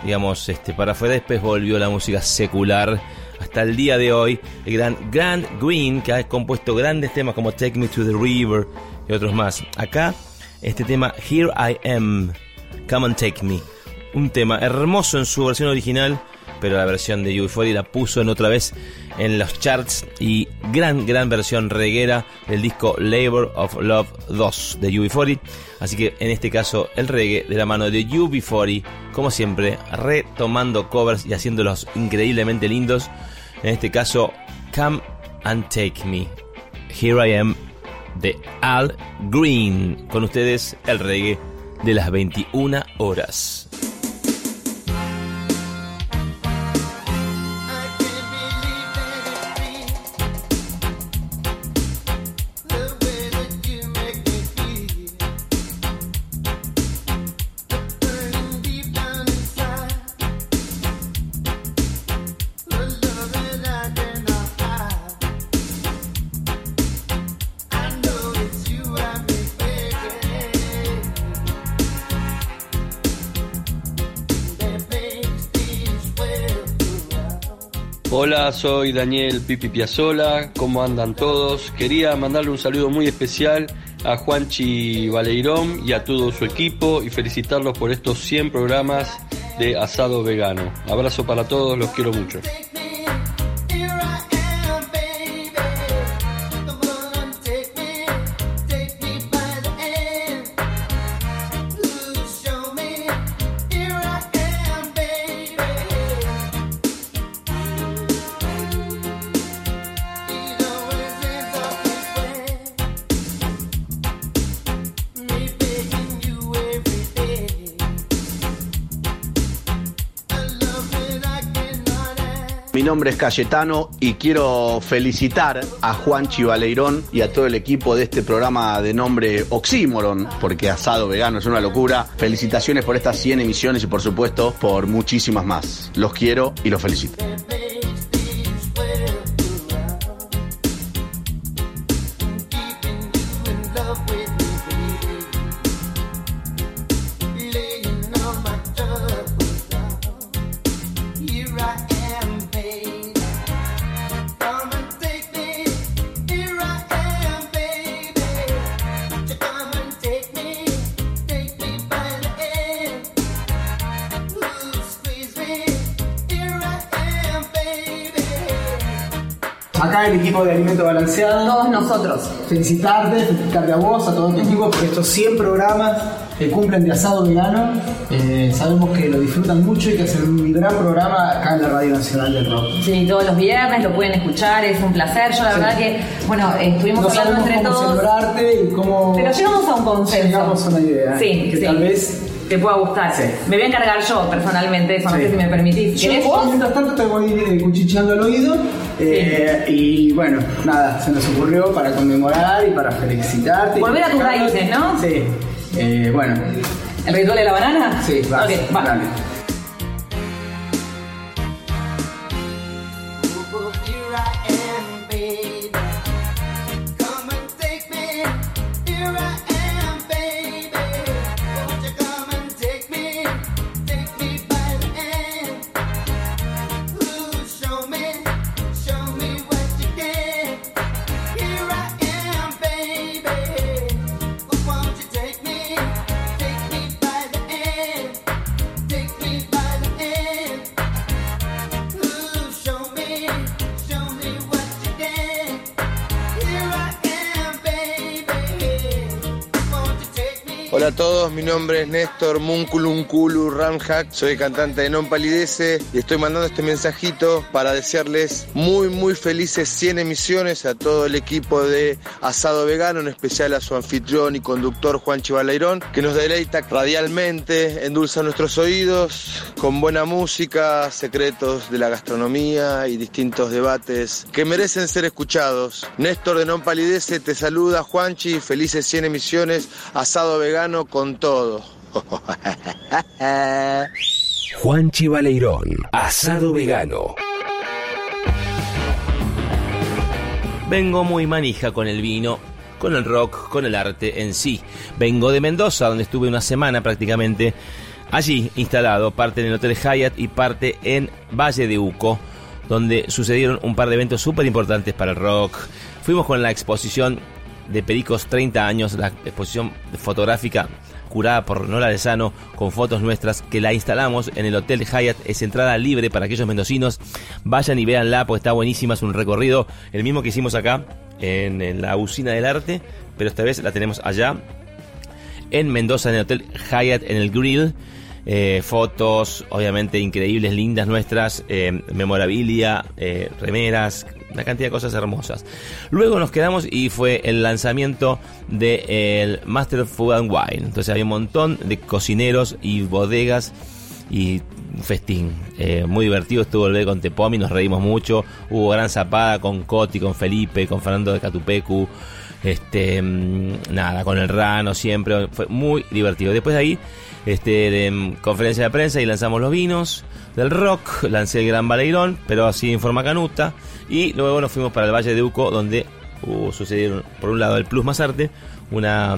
digamos, este, para afuera, después volvió a la música secular. Hasta el día de hoy, el gran Grant Green, que ha compuesto grandes temas como Take Me to the River y otros más. Acá, este tema Here I Am, Come and Take Me. Un tema hermoso en su versión original, pero la versión de UB40 la puso en otra vez en los charts y gran, gran versión reguera del disco Labor of Love 2 de UB40. Así que en este caso el reggae de la mano de UB40, como siempre, retomando covers y haciéndolos increíblemente lindos. En este caso, Come and Take Me. Here I Am de Al Green. Con ustedes el reggae de las 21 horas. Soy Daniel Pipi Piazzola, ¿cómo andan todos? Quería mandarle un saludo muy especial a Juanchi Baleirón y a todo su equipo y felicitarlos por estos 100 programas de asado vegano. Abrazo para todos, los quiero mucho. Nombre es Cayetano y quiero felicitar a Juan Chivaleirón y a todo el equipo de este programa de nombre Oxímoron, porque asado vegano es una locura. Felicitaciones por estas 100 emisiones y por supuesto por muchísimas más. Los quiero y los felicito. Balanceado. Todos nosotros. Felicitarte, felicitarte a vos, a todo tu equipo por estos 100 programas que cumplen de asado vegano. Eh, sabemos que lo disfrutan mucho y que hacen un gran programa acá en la Radio Nacional del Rock. Sí, todos los viernes lo pueden escuchar, es un placer. Yo la Sí. verdad que, bueno, estuvimos No hablando entre cómo todos. celebrarte y cómo. Pero llegamos a un consenso. Llegamos a una idea. Sí, que sí. tal vez. Te pueda gustar. Me voy a encargar yo personalmente, eso no Sí. sé si me permitís. Yo ¿Querés vos? mientras tanto te voy a ir eh, cuchicheando al oído eh, y bueno, nada, se nos ocurrió para conmemorar y para felicitarte. Volver a tus raíces, ¿no? Sí. Eh, bueno. ¿El ritual de la banana? Sí, va. Ok, va. dale. Nombre es Néstor Munculunculu Ramhack, soy cantante de Non Palidece y estoy mandando este mensajito para desearles muy muy felices 100 emisiones a todo el equipo de Asado Vegano, en especial a su anfitrión y conductor Juan Chivaleirón, que nos deleita radialmente, endulza nuestros oídos con buena música, secretos de la gastronomía y distintos debates que merecen ser escuchados. Néstor de Non Palidece te saluda, Juanchi, felices 100 emisiones, Asado Vegano con todo. Juanchi Baleirón, asado vegano. Vengo muy manija con el vino, con el rock, con el arte en sí. Vengo de Mendoza, donde estuve una semana prácticamente allí instalado, parte en el Hotel Hyatt y parte en Valle de Uco, donde sucedieron un par de eventos súper importantes para el rock. Fuimos con la exposición de Pericos 30 años, la exposición fotográfica curada por Nora Lezano con fotos nuestras que la instalamos en el Hotel Hyatt. Es entrada libre para aquellos mendocinos. Vayan y véanla porque está buenísima. Es un recorrido, el mismo que hicimos acá en, la usina del arte, pero esta vez la tenemos allá en Mendoza, en el Hotel Hyatt, en el Grill. Eh, fotos, obviamente increíbles, lindas nuestras, eh, memorabilia, eh, remeras, una cantidad de cosas hermosas. Luego nos quedamos y fue el lanzamiento del Master of Food and Wine. Entonces había un montón de cocineros y bodegas y festín. Eh, muy divertido estuvo el ver con Tepomi, nos reímos mucho. Hubo gran zapada con Coti, con Felipe, con Fernando de Catupecu. Este, mm, nada, con el Rano siempre. Fue muy divertido. Después de ahí, este, de, mm, conferencia de prensa y lanzamos los vinos del rock. Lancé el Gran Baleirón, pero así en forma canuta. Y luego nos fuimos para el Valle de Uco, donde uh, sucedieron, por un lado, el Plus Más Arte, una,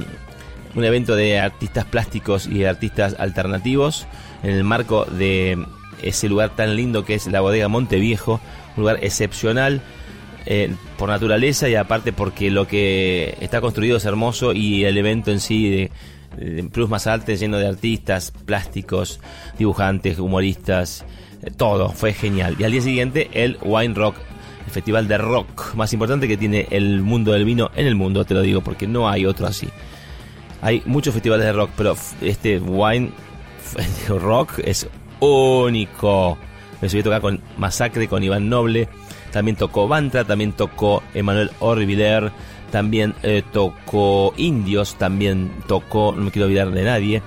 un evento de artistas plásticos y artistas alternativos en el marco de ese lugar tan lindo que es la bodega Monteviejo, un lugar excepcional eh, por naturaleza y aparte porque lo que está construido es hermoso y el evento en sí de, de Plus Más Arte lleno de artistas, plásticos, dibujantes, humoristas, eh, todo, fue genial. Y al día siguiente el Wine Rock, festival de rock más importante que tiene el mundo del vino en el mundo, te lo digo, porque no hay otro así. Hay muchos festivales de rock, pero este Wine Rock es único. Me subí a tocar con Masacre, con Iván Noble. También tocó Bantra, también tocó Emanuel Orviller. También eh, tocó Indios, también tocó, no me quiero olvidar de nadie.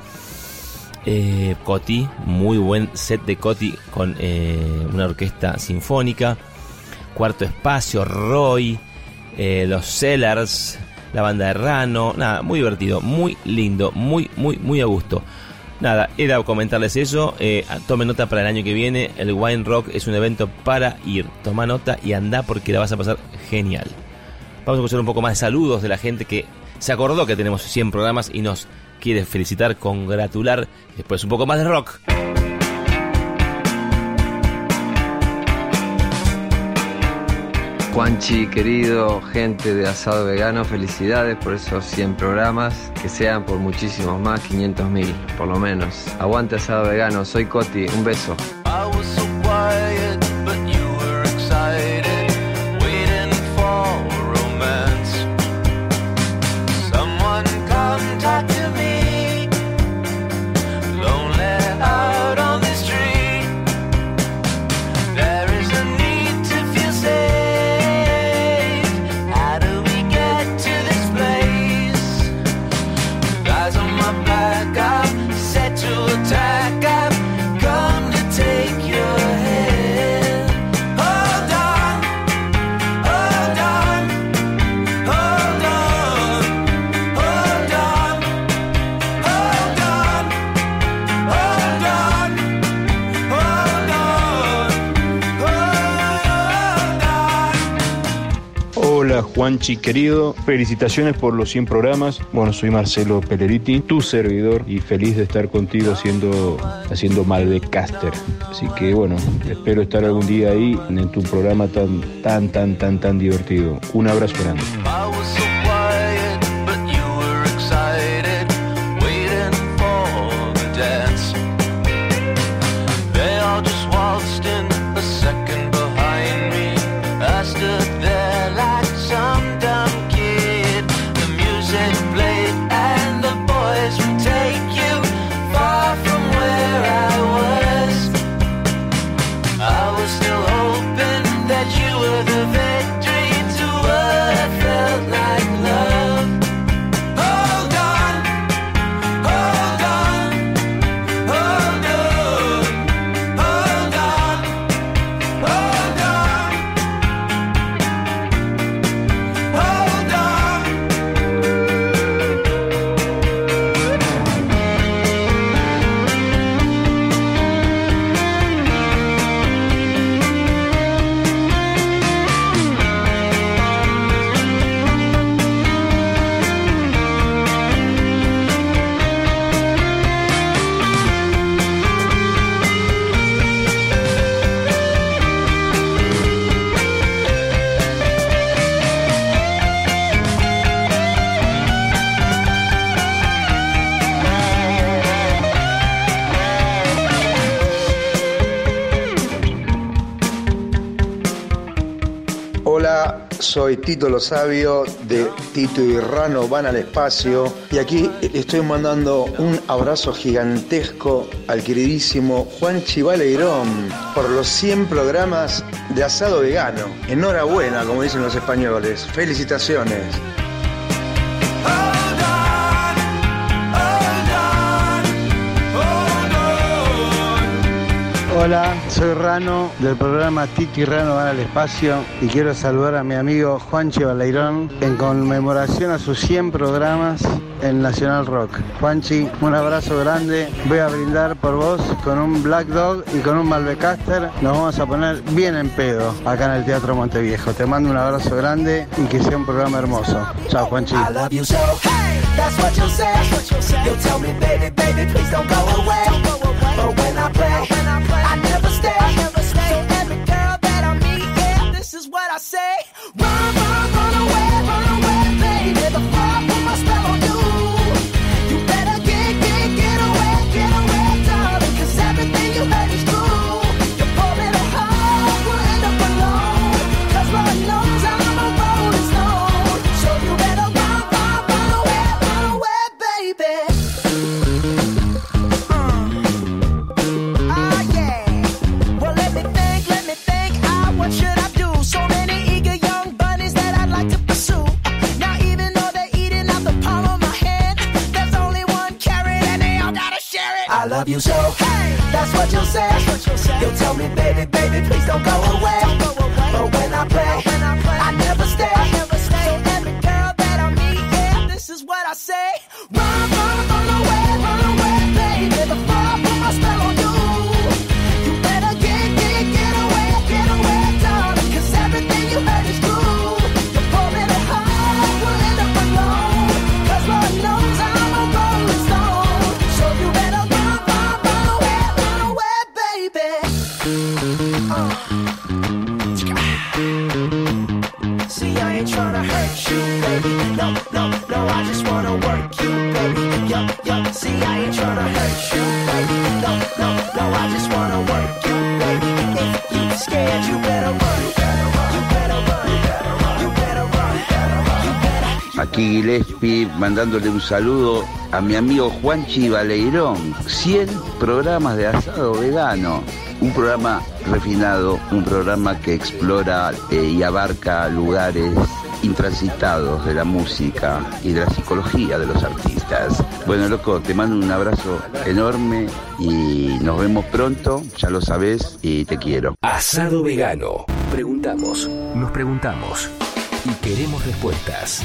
Eh, Coti, muy buen set de Coti con eh, una orquesta sinfónica. Cuarto Espacio, Roy, eh, los Sellers, la banda de Rano. Nada, muy divertido, muy lindo, muy, muy, muy a gusto. Nada, era comentarles eso. Eh, tomen nota para el año que viene. El Wine Rock es un evento para ir. Toma nota y anda porque la vas a pasar genial. Vamos a escuchar un poco más de saludos de la gente que se acordó que tenemos 100 programas y nos quiere felicitar, congratular. Después un poco más de rock. Juanchi, querido, gente de Asado Vegano, felicidades por esos 100 programas, que sean por muchísimos más, 500 mil, por lo menos. Aguante Asado Vegano, soy Coti, un beso. Juanchi querido, felicitaciones por los 100 programas. Bueno, soy Marcelo Peleriti, tu servidor y feliz de estar contigo haciendo, haciendo Malbecaster. Así que bueno, espero estar algún día ahí en tu programa tan, tan, tan, tan, tan divertido. Un abrazo grande. Soy Tito Lo Sabio de Tito y Rano van al espacio y aquí estoy mandando un abrazo gigantesco al queridísimo Juan Chivaleirón por los 100 programas de asado vegano. Enhorabuena, como dicen los españoles. Felicitaciones. Soy Rano del programa Titi Rano van al espacio y quiero saludar a mi amigo Juanchi Baleirón en conmemoración a sus 100 programas en Nacional Rock. Juanchi, un abrazo grande. Voy a brindar por vos con un Black Dog y con un Malbecaster. Nos vamos a poner bien en pedo acá en el Teatro Monteviejo. Te mando un abrazo grande y que sea un programa hermoso. Chao, Juanchi. I say. Love you so. Hey, that's what you'll say. You'll tell me, baby, baby, please don't go away. But when I play, Aquí Gillespie mandándole un saludo a mi amigo Juanchi Baleirón. 100 programas de asado vegano. Un programa refinado, un programa que explora eh, y abarca lugares intransitados de la música y de la psicología de los artistas. Bueno, loco, te mando un abrazo enorme y nos vemos pronto, ya lo sabes y te quiero. Asado vegano. Preguntamos, nos preguntamos y queremos respuestas.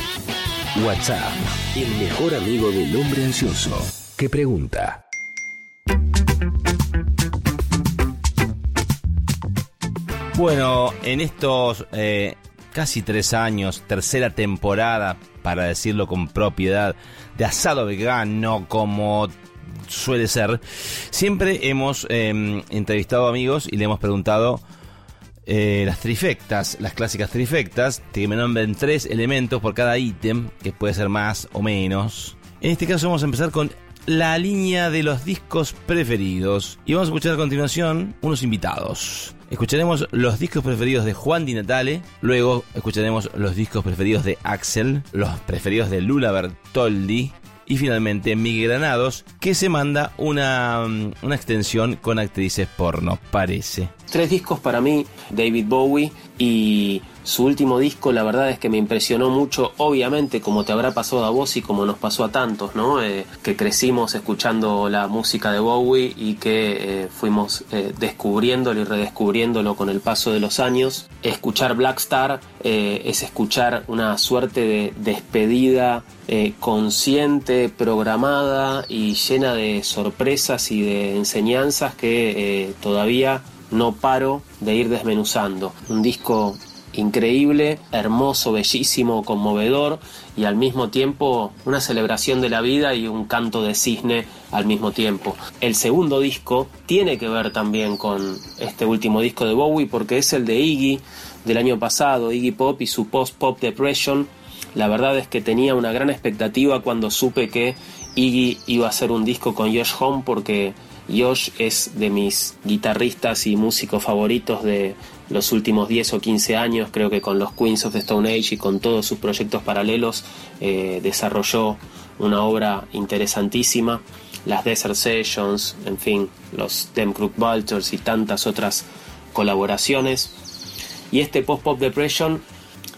WhatsApp, el mejor amigo del hombre ansioso. que pregunta? Bueno, en estos eh, casi tres años, tercera temporada, para decirlo con propiedad, de asado vegano, como suele ser, siempre hemos eh, entrevistado amigos y le hemos preguntado eh, las trifectas, las clásicas trifectas, que me nombren tres elementos por cada ítem, que puede ser más o menos. En este caso vamos a empezar con la línea de los discos preferidos. Y vamos a escuchar a continuación unos invitados. Escucharemos los discos preferidos de Juan Di Natale, luego escucharemos los discos preferidos de Axel, los preferidos de Lula Bertoldi y finalmente Miguel Granados, que se manda una, mm, una extensión con actrices porno, parece. Tres discos para mí, David Bowie y su último disco, la verdad es que me impresionó mucho, obviamente como te habrá pasado a vos y como nos pasó a tantos, ¿no? Eh, que crecimos escuchando la música de Bowie y que eh, fuimos eh, descubriéndolo y redescubriéndolo con el paso de los años. Escuchar Black Star es escuchar una suerte de despedida consciente, programada y llena de sorpresas y de enseñanzas que todavía no paro de ir desmenuzando. Un disco increíble, hermoso, bellísimo, conmovedor y al mismo tiempo una celebración de la vida y un canto de cisne al mismo tiempo. El segundo disco tiene que ver también con este último disco de Bowie porque es el de Iggy del año pasado, Iggy Pop y su post-pop depression La verdad es que tenía una gran expectativa cuando supe que Iggy iba a hacer un disco con Josh Home porque Josh es de mis guitarristas y músicos favoritos de los últimos 10 o 15 años. Creo que con los Queens of the Stone Age y con todos sus proyectos paralelos eh, desarrolló una obra interesantísima. Las Desert Sessions, en fin, los Dem Crook Vultures y tantas otras colaboraciones. Y este Post Pop Depression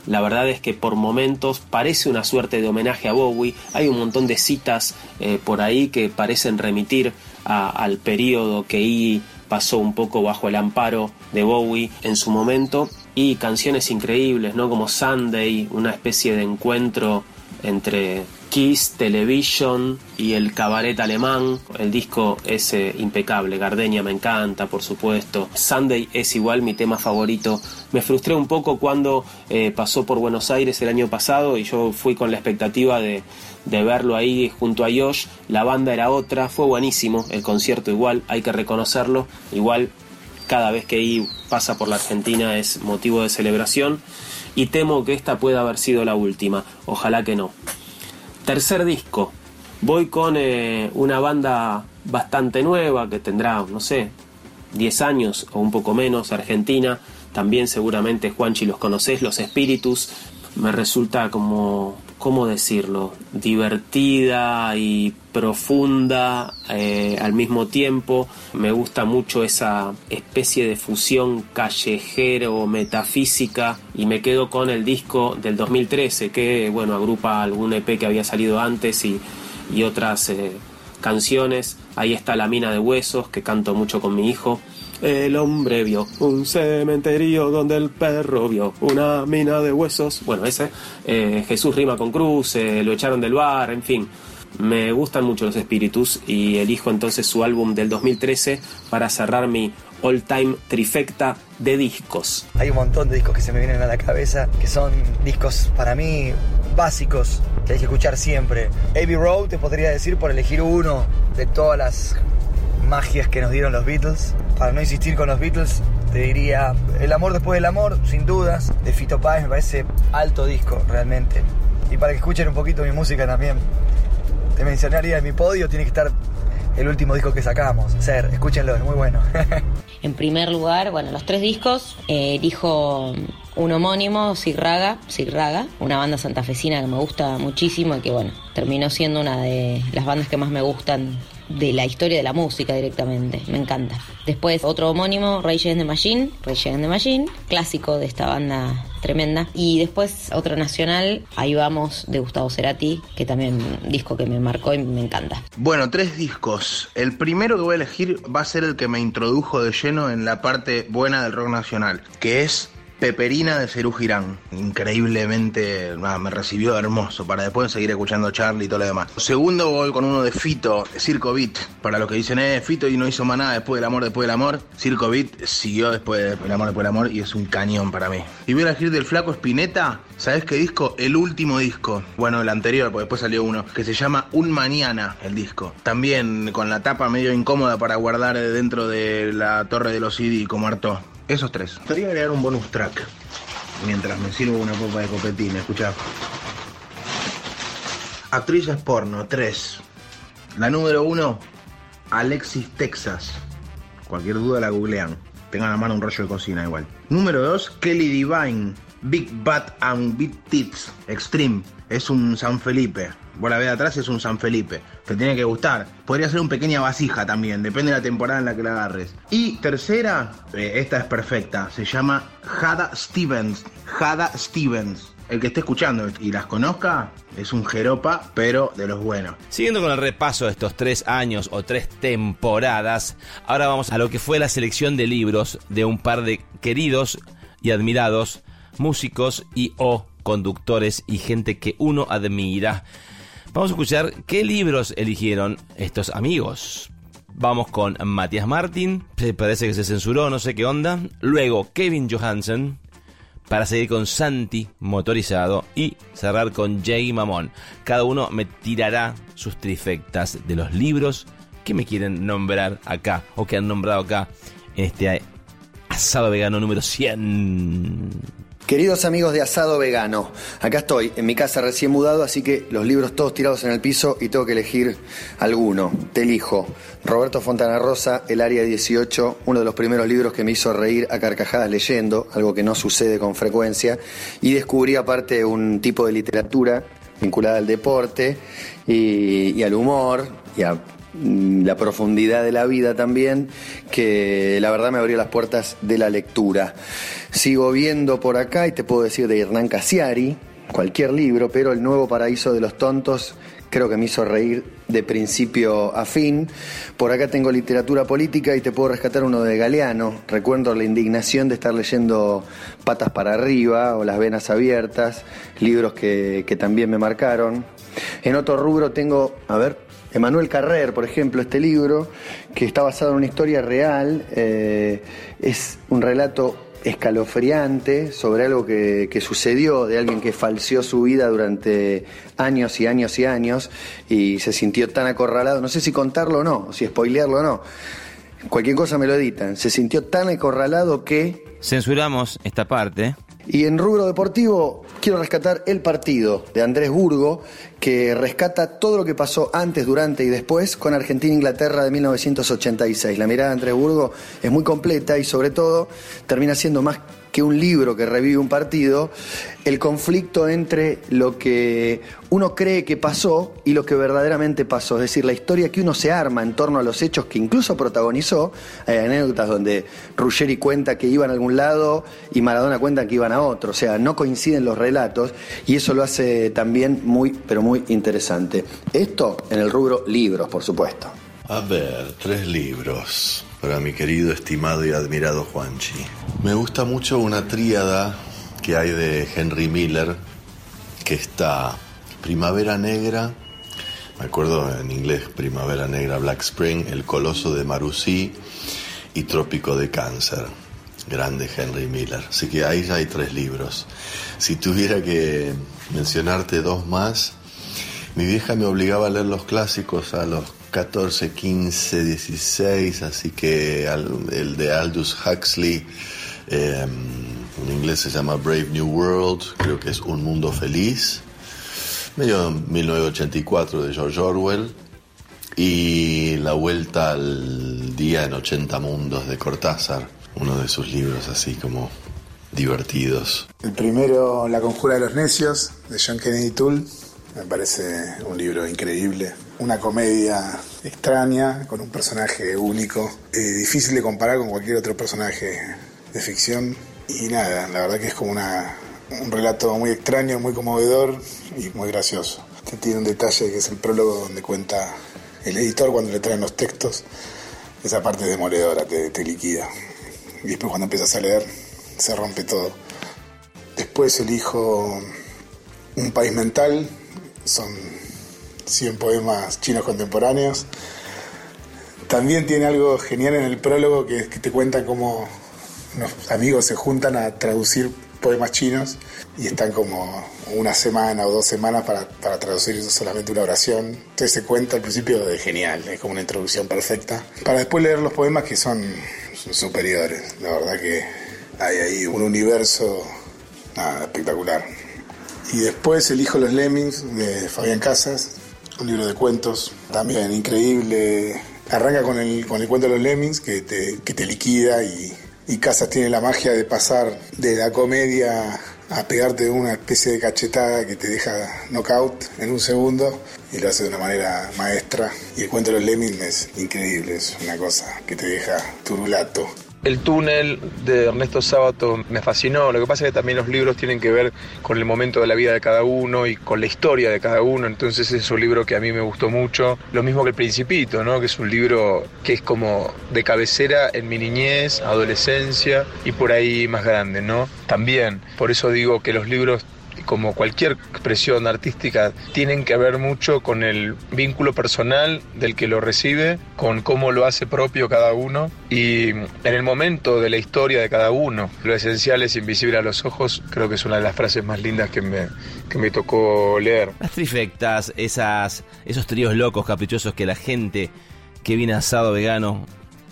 la verdad es que por momentos parece una suerte de homenaje a Bowie. Hay un montón de citas eh, por ahí que parecen remitir al periodo que Iggy pasó un poco bajo el amparo de Bowie en su momento. Y canciones increíbles, ¿no? Como Sunday, una especie de encuentro entre Kiss, Television y el cabaret alemán. El disco es eh, impecable. Gardenia me encanta, por supuesto. Sunday es igual mi tema favorito. Me frustré un poco cuando eh, pasó por Buenos Aires el año pasado y yo fui con la expectativa de, verlo ahí junto a Josh. La banda era otra, fue buenísimo. El concierto igual, hay que reconocerlo. Igual cada vez que ahí pasa por la Argentina es motivo de celebración y temo que esta pueda haber sido la última. Ojalá que no. Tercer disco. Voy con eh, una banda bastante nueva que tendrá, no sé, 10 años o un poco menos, Argentina. También seguramente Juanchi los conocés, Los Espíritus. Me resulta como, ¿cómo decirlo? Divertida y profunda eh, al mismo tiempo. Me gusta mucho esa especie de fusión callejero metafísica y me quedo con el disco del 2013 que, bueno, agrupa algún EP que había salido antes y, otras eh, canciones. Ahí está La Mina de Huesos, que canto mucho con mi hijo. El hombre vio un cementerio donde el perro vio una mina de huesos. Bueno, ese. eh, Jesús rima con cruz, eh, lo echaron del bar, en fin. Me gustan mucho los espíritus y elijo entonces su álbum del 2013 para cerrar mi all time trifecta de discos. Hay un montón de discos que se me vienen a la cabeza, que son discos para mí básicos, que hay que escuchar siempre. Abbey Road te podría decir por elegir uno de todas las magias que nos dieron los Beatles. Para no insistir con los Beatles, te diría El amor después del amor, sin dudas, de Fito Páez, me parece alto disco realmente. Y para que escuchen un poquito mi música también, te mencionaría en mi podio, tiene que estar el último disco que sacamos. Ser, escúchenlo, es muy bueno. En primer lugar, bueno, los tres discos, eh, elijo un homónimo, Sigraga, Sigraga, una banda santafesina que me gusta muchísimo y que, bueno, terminó siendo una de las bandas que más me gustan de la historia de la música directamente, me encanta. Después otro homónimo, Rage Against the Machine, Rage Against the Machine, clásico de esta banda tremenda. Y después otro nacional, Ahí vamos, de Gustavo Cerati, que también disco que me marcó y me encanta. Bueno, tres discos. El primero que voy a elegir va a ser el que me introdujo de lleno en la parte buena del rock nacional, que es Peperina de Cerú Girán. Increíblemente me recibió hermoso para después seguir escuchando Charlie y todo lo demás. Segundo voy con uno de Fito, Circo Beat. Para los que dicen, eh, Fito y no hizo más nada después del amor, después del amor. Circo Beat siguió después del amor, después del amor y es un cañón para mí. Y voy a elegir del Flaco Spinetta. ¿Sabes qué disco? El último disco. Bueno, el anterior, porque después salió uno, que se llama Un Mañana, el disco. También con la tapa medio incómoda para guardar dentro de la torre de los CD como harto. Esos tres. Podría agregar un bonus track mientras me sirvo una copa de copetín, escuchá. Actrices porno, 3. La número 1, Alexis Texas. Cualquier duda la googlean. Tengan a la mano un rollo de cocina igual. Número 2, Kelly Divine. Big Bat and Big Tits Extreme. Es un San Felipe. Vos la de atrás, es un San Felipe. Te tiene que gustar. Podría ser un pequeña vasija también, depende de la temporada en la que la agarres. Y tercera, eh, esta es perfecta. Se llama Hada Stevens. Hada Stevens. El que esté escuchando y las conozca es un jeropa, pero de los buenos. Siguiendo con el repaso de estos tres años o tres temporadas, ahora vamos a lo que fue la selección de libros de un par de queridos y admirados músicos y o conductores y gente que uno admira. Vamos a escuchar qué libros eligieron estos amigos. Vamos con Matías Martín, parece que se censuró, no sé qué onda. Luego Kevin Johansen, para seguir con Santi motorizado y cerrar con Jay Mamón. Cada uno me tirará sus trifectas de los libros que me quieren nombrar acá o que han nombrado acá en este asado vegano número 100. Queridos amigos de Asado Vegano, acá estoy, en mi casa recién mudado, así que los libros todos tirados en el piso y tengo que elegir alguno. Te elijo. Roberto Fontana Rosa, El Área 18, uno de los primeros libros que me hizo reír a carcajadas leyendo, algo que no sucede con frecuencia, y descubrí aparte un tipo de literatura vinculada al deporte y, y al humor y a la profundidad de la vida también, que la verdad me abrió las puertas de la lectura. Sigo viendo por acá y te puedo decir de Hernán Casiari, cualquier libro, pero El Nuevo Paraíso de los Tontos creo que me hizo reír de principio a fin. Por acá tengo literatura política y te puedo rescatar uno de Galeano. Recuerdo la indignación de estar leyendo Patas para arriba o Las Venas Abiertas, libros que, que también me marcaron. En otro rubro tengo, a ver, Emanuel Carrer, por ejemplo, este libro, que está basado en una historia real, eh, es un relato escalofriante sobre algo que, que sucedió de alguien que falseó su vida durante años y años y años y se sintió tan acorralado, no sé si contarlo o no, si spoilearlo o no, cualquier cosa me lo editan, se sintió tan acorralado que Censuramos esta parte. Y en rubro deportivo quiero rescatar El Partido de Andrés Burgo, que rescata todo lo que pasó antes, durante y después con Argentina-Inglaterra de 1986. La mirada de Andrés Burgo es muy completa y sobre todo termina siendo más que un libro que revive un partido, el conflicto entre lo que uno cree que pasó y lo que verdaderamente pasó. Es decir, la historia que uno se arma en torno a los hechos que incluso protagonizó. Hay anécdotas donde Ruggeri cuenta que iban a algún lado y Maradona cuenta que iban a otro. O sea, no coinciden los relatos y eso lo hace también muy, pero muy interesante. Esto en el rubro libros, por supuesto. A ver, tres libros para mi querido, estimado y admirado Juanchi. Me gusta mucho una tríada que hay de Henry Miller, que está Primavera Negra, me acuerdo en inglés Primavera Negra, Black Spring, El Coloso de Marusí y Trópico de Cáncer. Grande Henry Miller. Así que ahí ya hay tres libros. Si tuviera que mencionarte dos más, mi vieja me obligaba a leer los clásicos a los 14, 15, 16, así que el de Aldous Huxley, eh, en inglés se llama Brave New World, creo que es Un Mundo Feliz, medio 1984 de George Orwell, y La Vuelta al Día en 80 Mundos de Cortázar, uno de sus libros así como divertidos. El primero, La Conjura de los Necios, de John Kennedy Toole. Me parece un libro increíble. Una comedia extraña, con un personaje único. eh, difícil de comparar con cualquier otro personaje de ficción. Y nada, la verdad que es como una, un relato muy extraño, muy conmovedor y muy gracioso. Tiene un detalle que es el prólogo donde cuenta el editor cuando le traen los textos. Esa parte es demoledora, te, te liquida. Y después cuando empiezas a leer, se rompe todo. Después elijo Un País Mental, son 100 poemas chinos contemporáneos. También tiene algo genial en el prólogo que que te cuenta cómo unos amigos se juntan a traducir poemas chinos y están como una semana o dos semanas para, para traducir solamente una oración. Entonces se cuenta al principio de genial, es como una introducción perfecta. Para después leer los poemas que son, superiores. La verdad que hay ahí un universo espectacular. Y después elijo Los Lemmings de Fabián Casas, un libro de cuentos también increíble. Arranca con el, con el cuento de los Lemmings que te, que te liquida y, y Casas tiene la magia de pasar de la comedia a pegarte una especie de cachetada que te deja knockout en un segundo y lo hace de una manera maestra. Y el cuento de los Lemmings es increíble, es una cosa que te deja turulato. El túnel de Ernesto Sábato me fascinó. Lo que pasa es que también los libros tienen que ver con el momento de la vida de cada uno y con la historia de cada uno. Entonces es un libro que a mí me gustó mucho. Lo mismo que El Principito, ¿no? Que es un libro que es como de cabecera en mi niñez, adolescencia y por ahí más grande, ¿no? También. Por eso digo que los libros como cualquier expresión artística, tienen que ver mucho con el vínculo personal del que lo recibe, con cómo lo hace propio cada uno y en el momento de la historia de cada uno. Lo esencial es invisible a los ojos, creo que es una de las frases más lindas que me, que me tocó leer. Las trifectas, esos tríos locos, caprichosos que la gente que viene asado vegano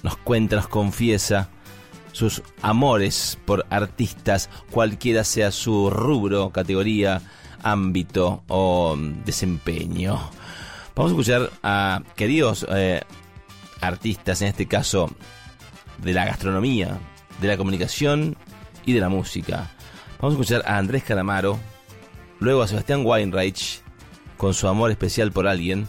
nos cuenta, nos confiesa. Sus amores por artistas, cualquiera sea su rubro, categoría, ámbito o mm, desempeño. Vamos a escuchar a queridos eh, artistas, en este caso de la gastronomía, de la comunicación y de la música. Vamos a escuchar a Andrés Calamaro, luego a Sebastián Weinreich con su amor especial por alguien,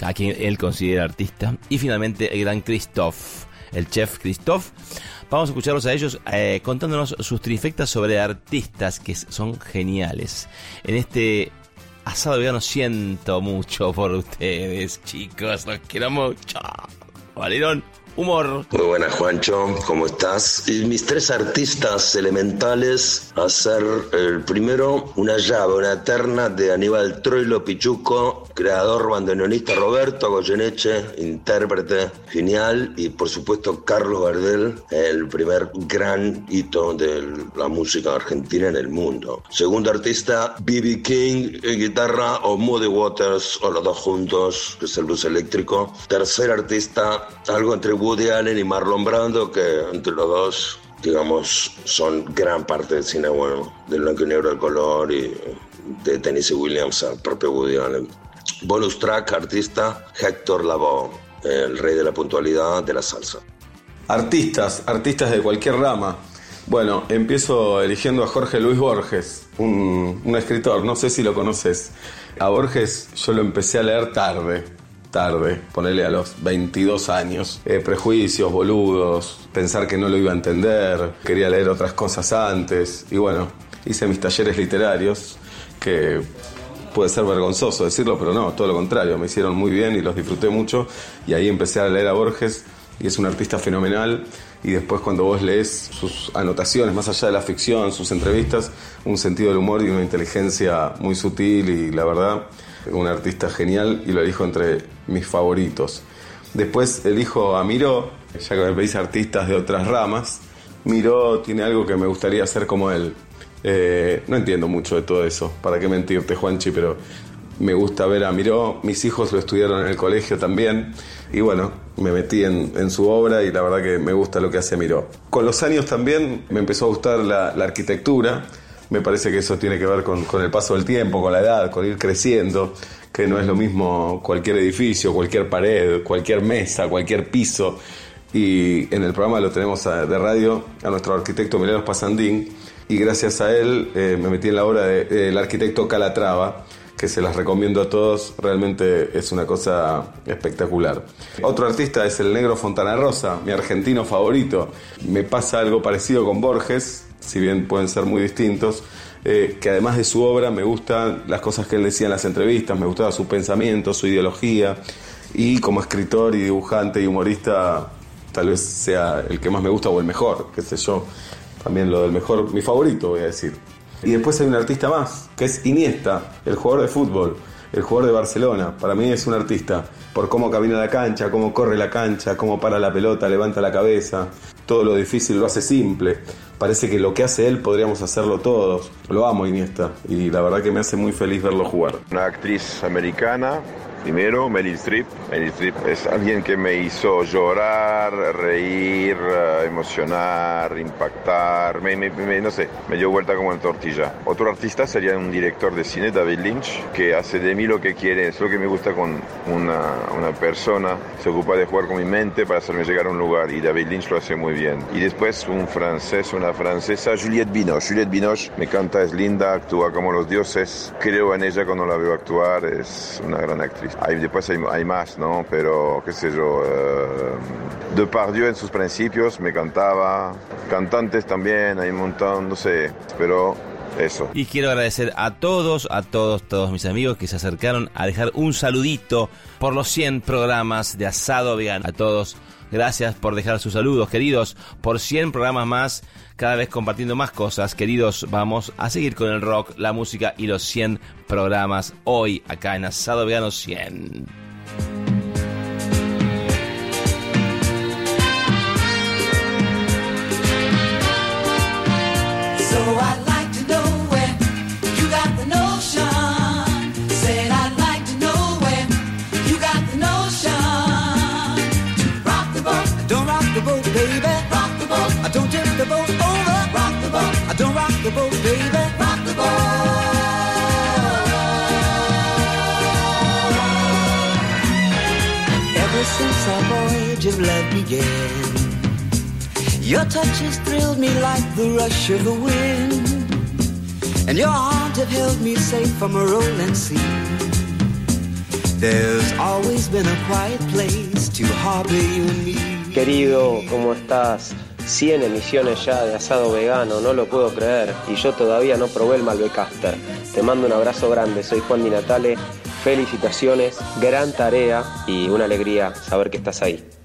a quien él considera artista, y finalmente el gran Christoph, el chef Christoph. Vamos a escucharlos a ellos eh, contándonos sus trifectas sobre artistas que son geniales. En este asado vegano siento mucho por ustedes, chicos, los quiero mucho. Valieron humor. Muy buenas, Juancho, ¿cómo estás? Y mis tres artistas elementales a ser el primero, una llave, una eterna de Aníbal Troilo Pichuco, creador bandoneonista Roberto Goyeneche, intérprete genial, y por supuesto Carlos Gardel, el primer gran hito de la música argentina en el mundo. Segundo artista, B.B. King, en guitarra, o Moody Waters, o los dos juntos, que es el blues eléctrico. Tercer artista, algo entre Woody Allen y Marlon Brando, que entre los dos, digamos, son gran parte del cine bueno, del blanco y negro del color y de Tennessee Williams al propio Woody Allen. Bonus track, artista, Héctor Lavoe, el rey de la puntualidad de la salsa. Artistas, artistas de cualquier rama. Bueno, empiezo eligiendo a Jorge Luis Borges, un, un escritor, no sé si lo conoces. A Borges yo lo empecé a leer tarde, tarde, ponerle a los 22 años. Eh, prejuicios, boludos, pensar que no lo iba a entender, quería leer otras cosas antes. Y bueno, hice mis talleres literarios, que puede ser vergonzoso decirlo, pero no, todo lo contrario, me hicieron muy bien y los disfruté mucho. Y ahí empecé a leer a Borges y es un artista fenomenal. Y después cuando vos lees sus anotaciones, más allá de la ficción, sus entrevistas, un sentido del humor y una inteligencia muy sutil y la verdad, un artista genial y lo elijo entre mis favoritos. Después elijo a Miró, ya que me pedís artistas de otras ramas. Miró tiene algo que me gustaría hacer como él. Eh, no entiendo mucho de todo eso, para qué mentirte, Juanchi, pero me gusta ver a Miró. Mis hijos lo estudiaron en el colegio también. Y bueno, me metí en, en su obra y la verdad que me gusta lo que hace Miró. Con los años también me empezó a gustar la, la arquitectura. Me parece que eso tiene que ver con, con el paso del tiempo, con la edad, con ir creciendo, que no es lo mismo cualquier edificio, cualquier pared, cualquier mesa, cualquier piso. Y en el programa lo tenemos de radio a nuestro arquitecto Mileno Pasandín y gracias a él eh, me metí en la obra del de, el arquitecto Calatrava, que se las recomiendo a todos, realmente es una cosa espectacular. Otro artista es el negro Fontana Rosa, mi argentino favorito. Me pasa algo parecido con Borges, si bien pueden ser muy distintos, eh, que además de su obra me gustan las cosas que él decía en las entrevistas, me gustaba su pensamiento, su ideología, y como escritor y dibujante y humorista tal vez sea el que más me gusta o el mejor, qué sé yo, también lo del mejor, mi favorito voy a decir. Y después hay un artista más, que es Iniesta, el jugador de fútbol, el jugador de Barcelona. Para mí es un artista, por cómo camina la cancha, cómo corre la cancha, cómo para la pelota, levanta la cabeza. Todo lo difícil lo hace simple. Parece que lo que hace él podríamos hacerlo todos. Lo amo Iniesta y la verdad que me hace muy feliz verlo jugar. Una actriz americana, primero Meryl Streep. Meryl Streep es alguien que me hizo llorar, reír, eh, emocionar, impactar, me, me- no sé, me dio vuelta como en tortilla. Otro artista sería un director de cine, David Lynch, que hace de mí lo que quiere, es lo que me gusta con una, una persona, se ocupa de jugar con mi mente para hacerme llegar a un lugar y David Lynch lo hace muy bien. Y después un francés, una francesa, Juliette Binoche. Juliette Binoche me canta, es linda, actúa como los dioses, creo en ella cuando la veo actuar, es una gran actriz. Hay, después hay, hay más, ¿no? Pero, qué sé yo, eh, Depardieu en sus principios me cantaba, cantantes también, hay un montón, no sé, pero eso. Y quiero agradecer a todos, a todos, todos mis amigos que se acercaron a dejar un saludito por los 100 programas de asado vegano. A todos, gracias por dejar sus saludos, queridos, por 100 programas más, cada vez compartiendo más cosas. Queridos, vamos a seguir con el rock, la música y los 100 programas hoy acá en Asado Vegano 100. So of love began. Your touch has thrilled me like the rush of the wind, and your arms have held me safe from a rolling sea. There's always been a quiet place to harbor you and me. Querido, ¿cómo estás? 100 emisiones ya de asado vegano, no lo puedo creer. Y yo todavía no probé el Malbecaster. Te mando un abrazo grande, soy Juan Di Natale. Felicitaciones, gran tarea y una alegría saber que estás ahí.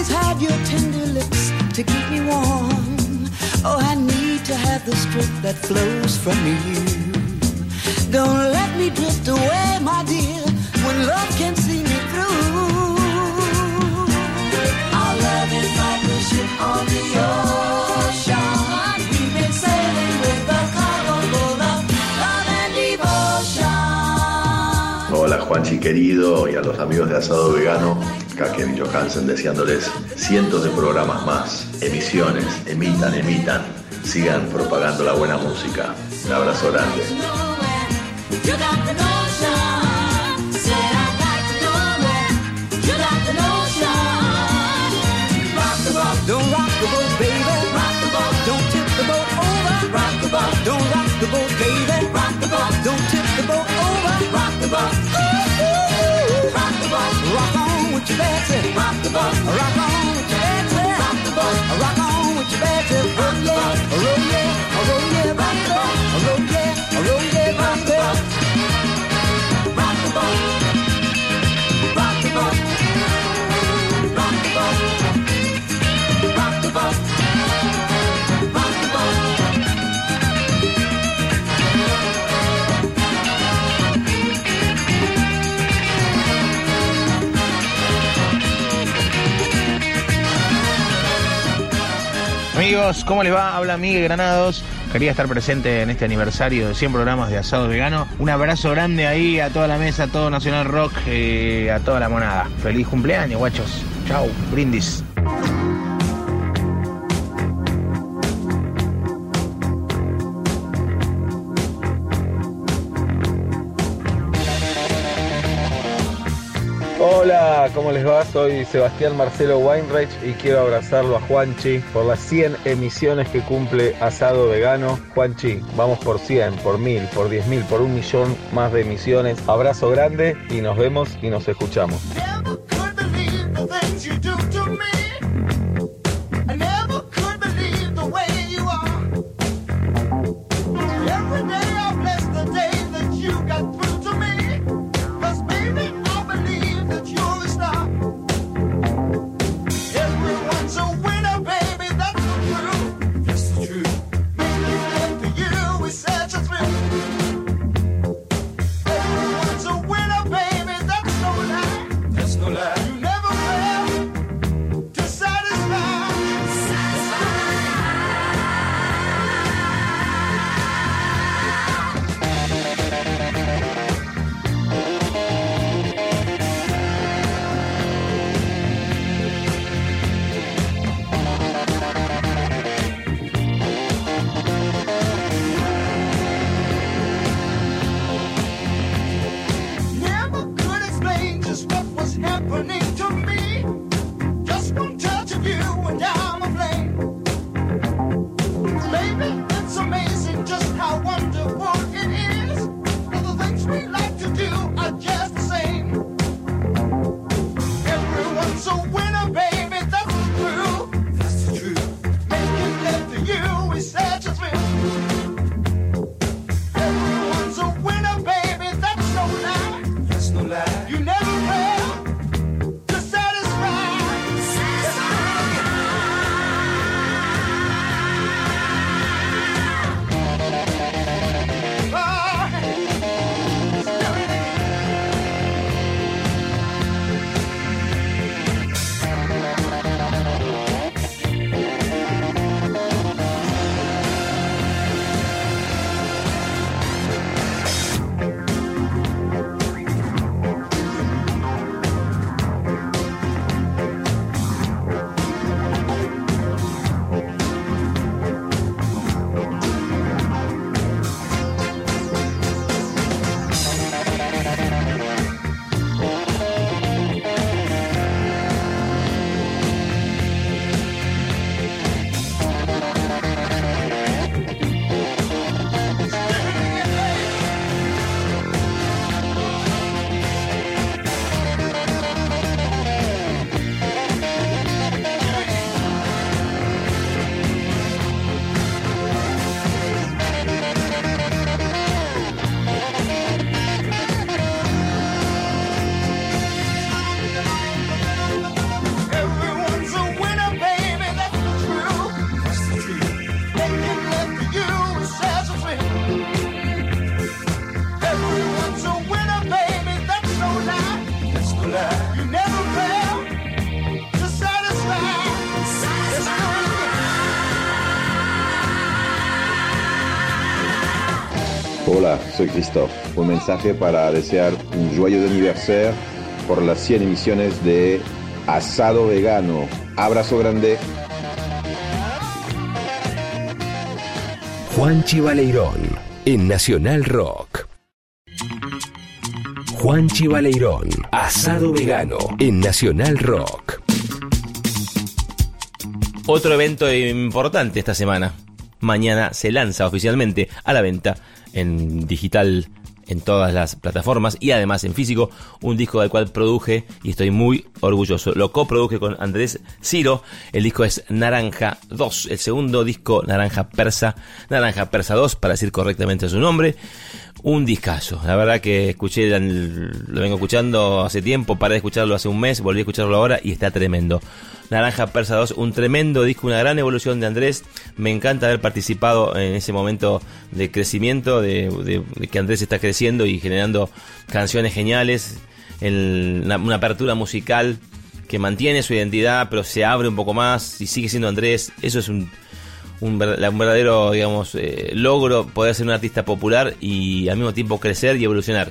always had your tender lips to keep me warm. Oh, I need to have the strength that flows from you. Don't let me drift away, my dear, when love can see Hola Juanchi querido y a los amigos de Asado Vegano, Kevin Johansen deseándoles cientos de programas más, emisiones, emitan, emitan, sigan propagando la buena música. Un abrazo grande. Rock the boat, ooh, ooh, rock the boat. Rock on with your Betsy. Rock the boat, rock on with your Betsy. Rock the boat, rock on with your Betsy. Roll yeah, roll yeah, ¿cómo les va? Habla Miguel Granados. Quería estar presente en este aniversario de 100 programas de asado vegano. Un abrazo grande ahí a toda la mesa, a todo Nacional Rock, eh, a toda la monada. Feliz cumpleaños, guachos. Chau, brindis. Hola, ¿cómo les va? Soy Sebastián Marcelo Weinreich y quiero abrazarlo a Juanchi por las 100 emisiones que cumple Asado Vegano. Juanchi, vamos por 100, por 1000, por 10.000, por un millón más de emisiones. Abrazo grande y nos vemos y nos escuchamos. Christophe. Un mensaje para desear un joyeux anniversaire por las 100 emisiones de Asado Vegano. Abrazo grande. Juanchi Baleirón en Nacional Rock. Juanchi Baleirón, asado vegano en Nacional Rock. Otro evento importante esta semana. Mañana se lanza oficialmente a la venta en digital en todas las plataformas y además en físico un disco del cual produje y estoy muy orgulloso. Lo coproduje con Andrés Ciro. El disco es Naranja 2, el segundo disco Naranja Persa, Naranja Persa 2 para decir correctamente su nombre. Un discazo, la verdad que escuché, lo vengo escuchando hace tiempo, paré de escucharlo hace un mes, volví a escucharlo ahora y está tremendo. Naranja Persa 2, un tremendo disco, una gran evolución de Andrés. Me encanta haber participado en ese momento de crecimiento, de, que Andrés está creciendo y generando canciones geniales, el- una, apertura musical que mantiene su identidad, pero se abre un poco más y sigue siendo Andrés. Eso es un verdadero, digamos, eh, logro poder ser un artista popular y al mismo tiempo crecer y evolucionar.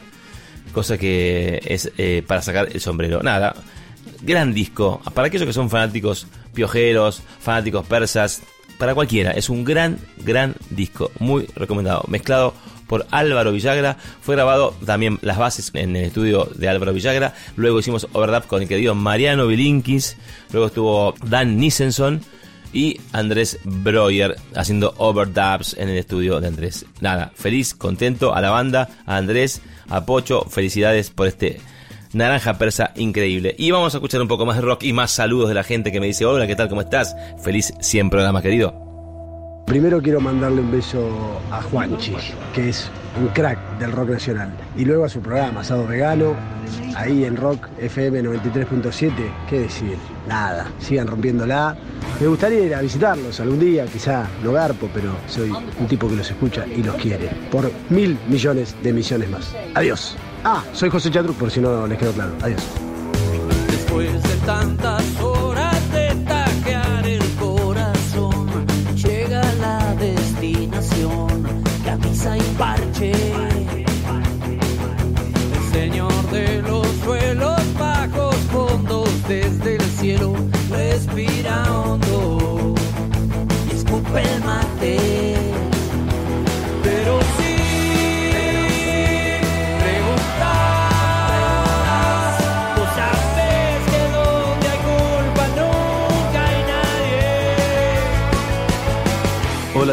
Cosa que es eh, para sacar el sombrero. Nada, gran disco. Para aquellos que son fanáticos piojeros, fanáticos persas, para cualquiera. Es un gran, gran disco. Muy recomendado. Mezclado por Álvaro Villagra. Fue grabado también las bases en el estudio de Álvaro Villagra. Luego hicimos overdub con el querido Mariano Vilinkis. Luego estuvo Dan Nissenson y Andrés Breuer haciendo overdubs en el estudio de Andrés. Nada, feliz, contento a la banda, a Andrés, a Pocho, felicidades por este naranja persa increíble. Y vamos a escuchar un poco más de rock y más saludos de la gente que me dice, hola, ¿qué tal? ¿Cómo estás? Feliz 100 programas, querido. Primero quiero mandarle un beso a Juanchi, que es un crack del rock nacional. Y luego a su programa, Asado Vegano, ahí en Rock FM 93.7. ¿Qué decir? Nada, sigan rompiéndola. Me gustaría ir a visitarlos algún día, quizá no garpo, pero soy un tipo que los escucha y los quiere. Por mil millones de emisiones más. Adiós. Ah, soy José Chatruc, por si no les quedó claro. Adiós. Después de tantas horas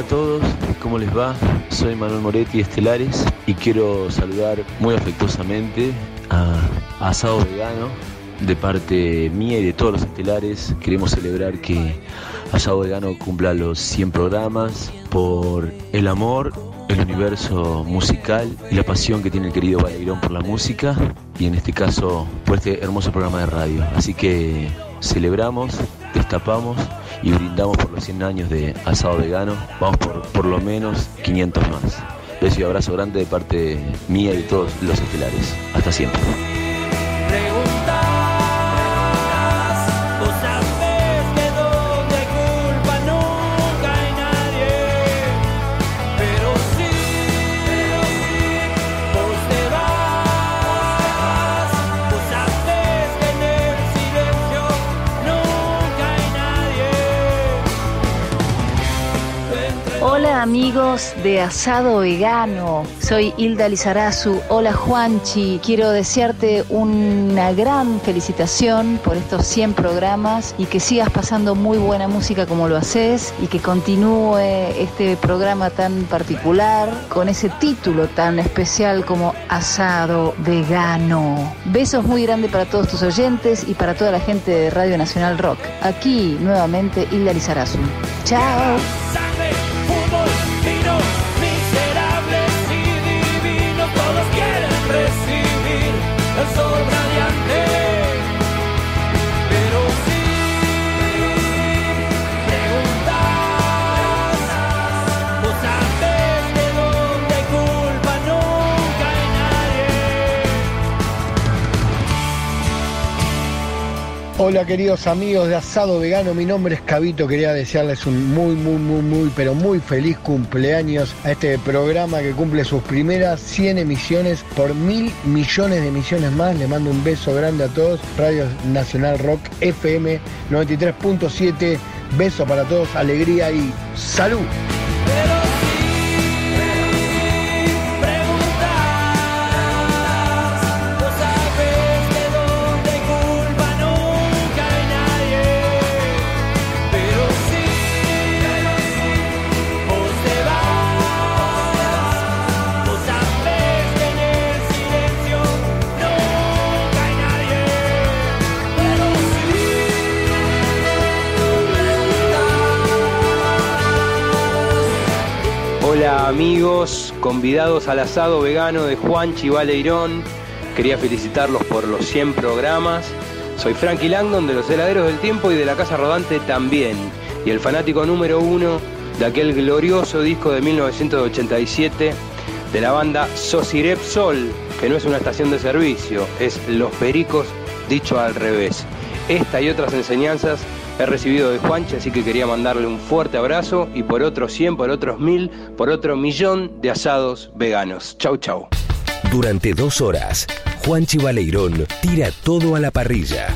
todos, ¿cómo les va? Soy Manuel Moretti Estelares y quiero saludar muy afectuosamente a Asado Vegano de parte mía y de todos los estelares. Queremos celebrar que Asado Vegano cumpla los 100 programas por el amor, el universo musical y la pasión que tiene el querido Baleirón por la música y en este caso por este hermoso programa de radio. Así que celebramos, destapamos y brindamos por los 100 años de asado vegano. Vamos por por lo menos 500 más. Beso y abrazo grande de parte mía y de todos los estelares. Hasta siempre. Amigos de Asado Vegano, soy Hilda Lizarazu. Hola Juanchi, quiero desearte una gran felicitación por estos 100 programas y que sigas pasando muy buena música como lo haces y que continúe este programa tan particular con ese título tan especial como Asado Vegano. Besos muy grandes para todos tus oyentes y para toda la gente de Radio Nacional Rock. Aquí nuevamente Hilda Lizarazu. Chao. Hola queridos amigos de Asado Vegano, mi nombre es Cabito, quería desearles un muy, muy, muy, muy, pero muy feliz cumpleaños a este programa que cumple sus primeras 100 emisiones por mil millones de emisiones más. Les mando un beso grande a todos. Radio Nacional Rock FM 93.7, beso para todos, alegría y salud. Amigos, convidados al asado vegano de Juanchi Valeirón. Quería felicitarlos por los 100 programas. Soy Frankie Langdon de los Heladeros del Tiempo y de la Casa Rodante también. Y el fanático número uno de aquel glorioso disco de 1987 de la banda Sosirep Sol, que no es una estación de servicio, es Los Pericos dicho al revés. Esta y otras enseñanzas he recibido de Juanchi, así que quería mandarle un fuerte abrazo y por otros 100, por otros 1000, por otro millón de asados veganos. Chau, chau. Durante dos horas, Juanchi Baleirón tira todo a la parrilla.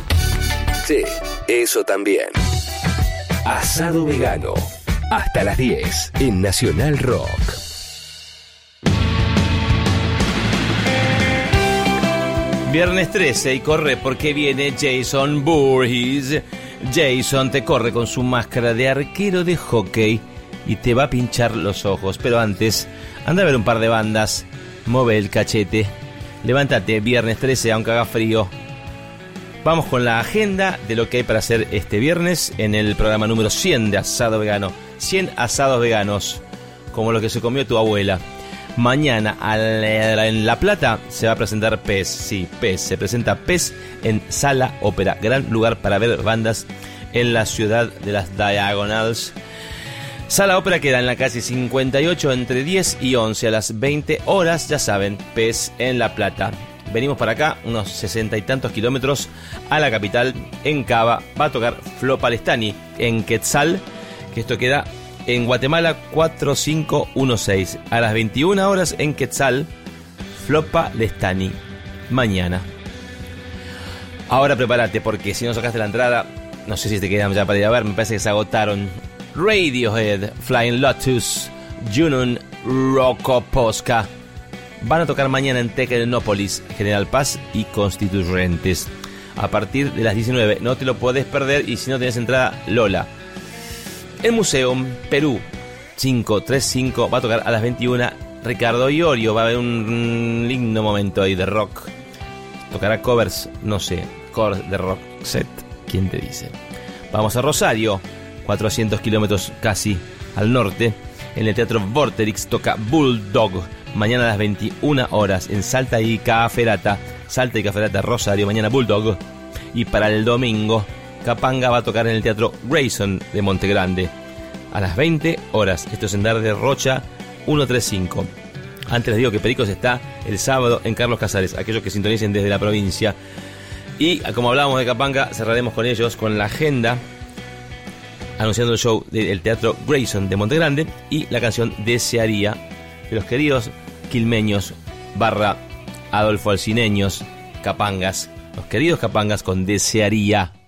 Sí, eso también. Asado vegano. Hasta las 10 en Nacional Rock. Viernes 13 y corre porque viene Jason Voorhees. Jason te corre con su máscara de arquero de hockey y te va a pinchar los ojos. Pero antes, anda a ver un par de bandas. Move el cachete. Levántate, viernes 13, aunque haga frío. Vamos con la agenda de lo que hay para hacer este viernes en el programa número 100 de Asado Vegano. 100 asados veganos, como lo que se comió tu abuela. Mañana la- en La Plata se va a presentar PES. Sí, PES. Se presenta PES en Sala Ópera. Gran lugar para ver bandas en la ciudad de las Diagonals. Sala Ópera queda en la calle 58 entre 10 y 11 a las 20 horas, ya saben, PES en La Plata. Venimos para acá, unos sesenta y tantos kilómetros a la capital, en Cava. Va a tocar Flo Palestani en Quetzal, que esto queda en Guatemala 4516. A las 21 horas en Quetzal, Flo Palestani. Mañana. Ahora prepárate, porque si no sacaste la entrada, no sé si te quedan ya para ir a ver, me parece que se agotaron. Radiohead, Flying Lotus, Junun, Rocco Posca. Van a tocar mañana en Tecnópolis, General Paz y Constituyentes. A partir de las 19. No te lo podés perder y si no tenés entrada, Lola. El Museum Perú 535 va a tocar a las 21. Ricardo Iorio va a haber un lindo momento ahí de rock. Tocará covers, no sé, covers de rock set. ¿Quién te dice? Vamos a Rosario, 400 kilómetros casi al norte. En el Teatro Vorterix toca Bulldog. Mañana a las 21 horas en Salta y Caferata. Salta y Caferata Rosario. Mañana Bulldog. Y para el domingo, Capanga va a tocar en el Teatro Grayson de Montegrande. A las 20 horas. Esto es en de Rocha 135. Antes les digo que Pericos está el sábado en Carlos Casares. Aquellos que sintonicen desde la provincia. Y como hablábamos de Capanga, cerraremos con ellos con la agenda anunciando el show del Teatro Grayson de Montegrande y la canción Desearía de los queridos quilmeños barra Adolfo Alcineños Capangas. Los queridos Capangas con Desearía.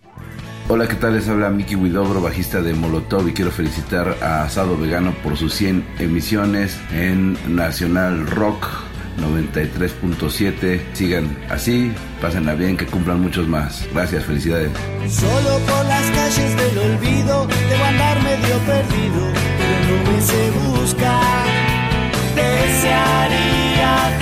Hola, ¿qué tal? Les habla Miki Widobro, bajista de Molotov y quiero felicitar a Asado Vegano por sus 100 emisiones en Nacional Rock 93.7. Sigan así, pásenla bien, que cumplan muchos más. Gracias, felicidades. Solo por las calles del olvido debo andar medio perdido, pero no me sé buscar. Desearía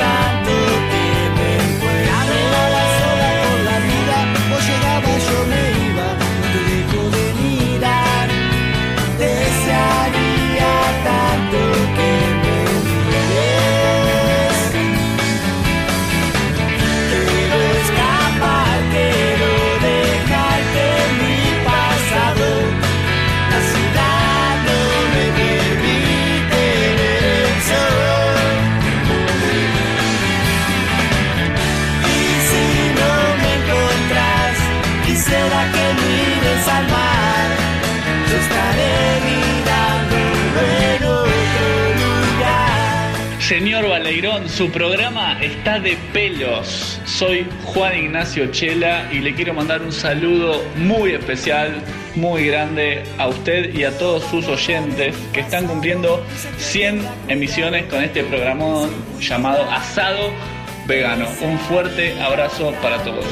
su programa está de pelos. Soy Juan Ignacio Chela y le quiero mandar un saludo muy especial, muy grande a usted y a todos sus oyentes que están cumpliendo 100 emisiones con este programa llamado Asado Vegano. Un fuerte abrazo para todos.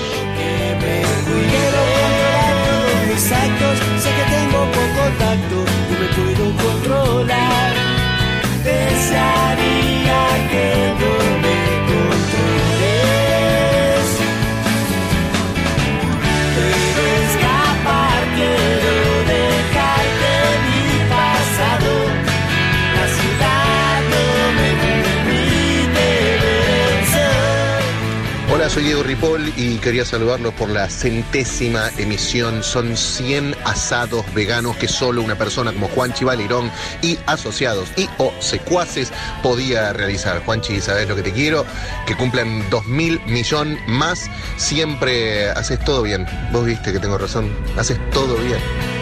Hola, soy Diego Ripoll y quería saludarlos por la centésima emisión. Son 100 asados veganos que solo una persona como Juanchi Valerón y asociados y o secuaces podía realizar. Juanchi, sabes lo que te quiero, que cumplan 2000 millón más. Siempre haces todo bien. Vos viste que tengo razón, haces todo bien.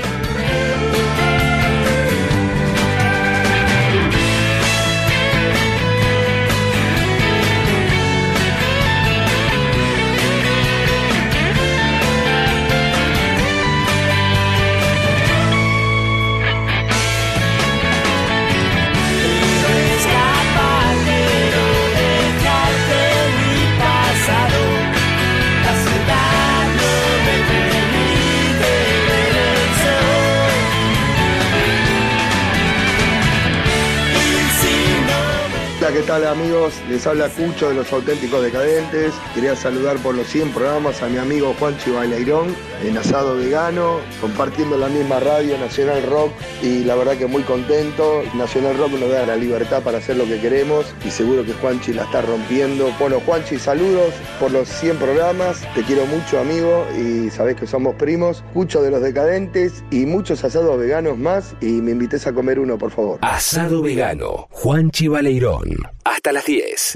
Tal amigos? Les habla Cucho de los auténticos decadentes. Quería saludar por los 100 programas a mi amigo Juanchi Bailairón en Asado Vegano, compartiendo la misma radio Nacional Rock y la verdad que muy contento. Nacional Rock nos da la libertad para hacer lo que queremos y seguro que Juanchi la está rompiendo. Bueno, Juanchi, saludos por los 100 programas. Te quiero mucho, amigo, y sabés que somos primos. Cucho de los decadentes y muchos asados veganos más y me invites a comer uno, por favor. Asado Vegano, Juanchi Baleirón. Hasta las 10.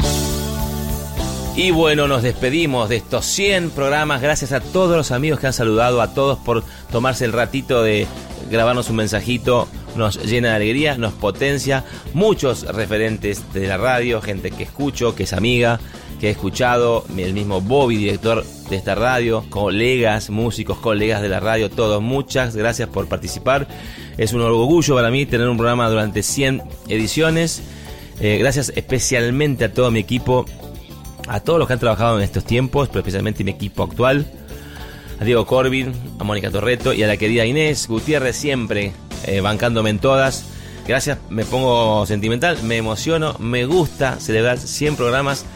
Y bueno, nos despedimos de estos 100 programas. Gracias a todos los amigos que han saludado, a todos por tomarse el ratito de grabarnos un mensajito. Nos llena de alegría, nos potencia. Muchos referentes de la radio, gente que escucho, que es amiga, que he escuchado. El mismo Bobby, director de esta radio, colegas, músicos, colegas de la radio, todos. Muchas gracias por participar. Es un orgullo para mí tener un programa durante 100 ediciones. Eh, gracias especialmente a todo mi equipo, a todos los que han trabajado en estos tiempos, pero especialmente mi equipo actual, a Diego Corbin, a Mónica Torreto y a la querida Inés Gutiérrez siempre eh, bancándome en todas. Gracias, me pongo sentimental, me emociono, me gusta celebrar 100 programas.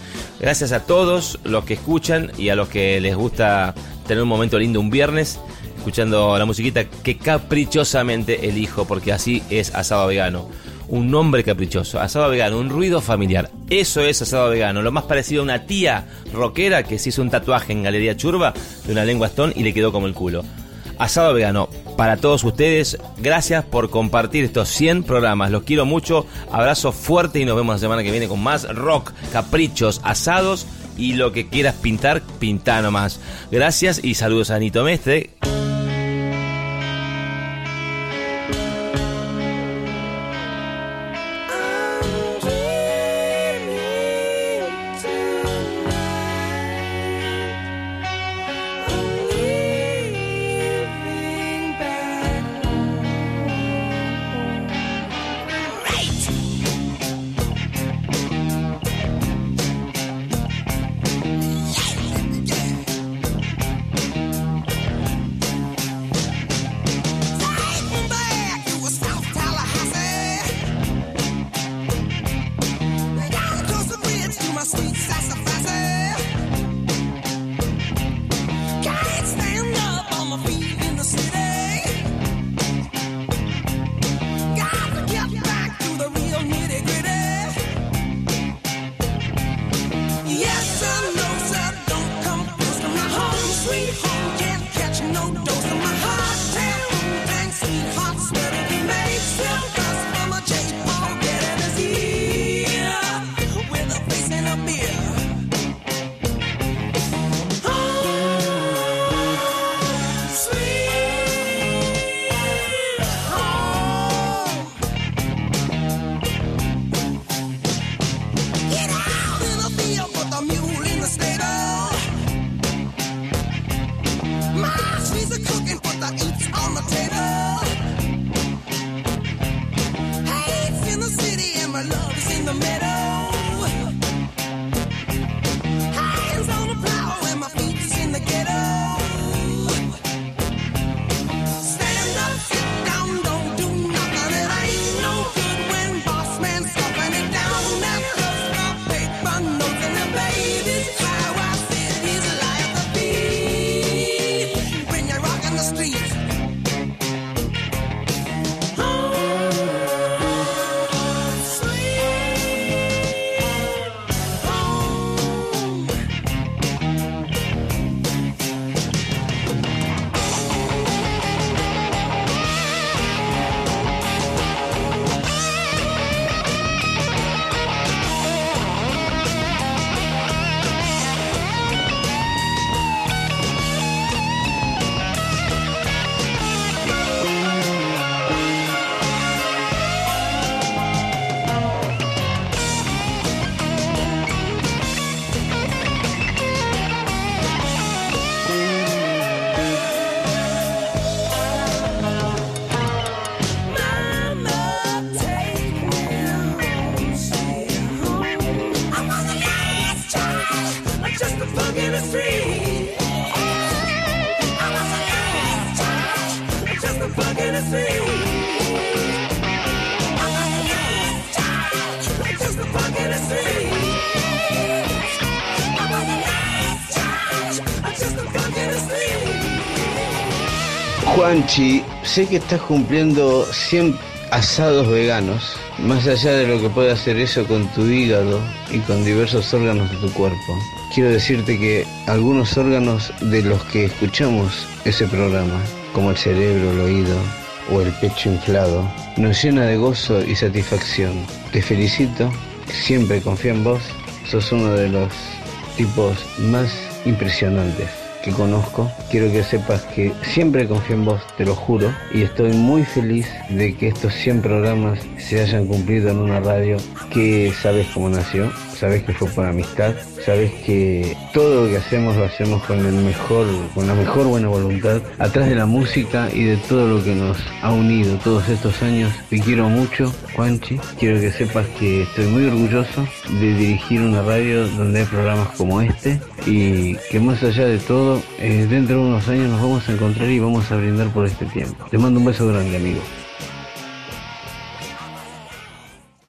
Gracias a todos los que escuchan y a los que les gusta tener un momento lindo un viernes, escuchando la musiquita que caprichosamente elijo, porque así es asado vegano un nombre caprichoso, asado vegano, un ruido familiar. Eso es asado vegano, lo más parecido a una tía rockera que se hizo un tatuaje en Galería Churba de una lengua stone y le quedó como el culo. Asado vegano, para todos ustedes, gracias por compartir estos 100 programas, los quiero mucho, abrazo fuerte y nos vemos la semana que viene con más rock, caprichos, asados y lo que quieras pintar, pintá nomás. Gracias y saludos a Anito Mestre. Sé que estás cumpliendo 100 asados veganos. Más allá de lo que puede hacer eso con tu hígado y con diversos órganos de tu cuerpo, quiero decirte que algunos órganos de los que escuchamos ese programa, como el cerebro, el oído o el pecho inflado, nos llena de gozo y satisfacción. Te felicito, siempre confío en vos, sos uno de los tipos más impresionantes que conozco. Quiero que sepas que siempre confío en vos, te lo juro, y estoy muy feliz de que estos 100 programas se hayan cumplido en una radio que sabes cómo nació, sabes que fue por amistad, sabes que todo lo que hacemos lo hacemos con el mejor, con la mejor buena voluntad, atrás de la música y de todo lo que nos ha unido todos estos años. Te quiero mucho, Juanchi. Quiero que sepas que estoy muy orgulloso de dirigir una radio donde hay programas como este y que más allá de todo, eh, dentro de unos años nos vamos a encontrar y vamos a brindar por este tiempo. Te mando un beso grande, amigo.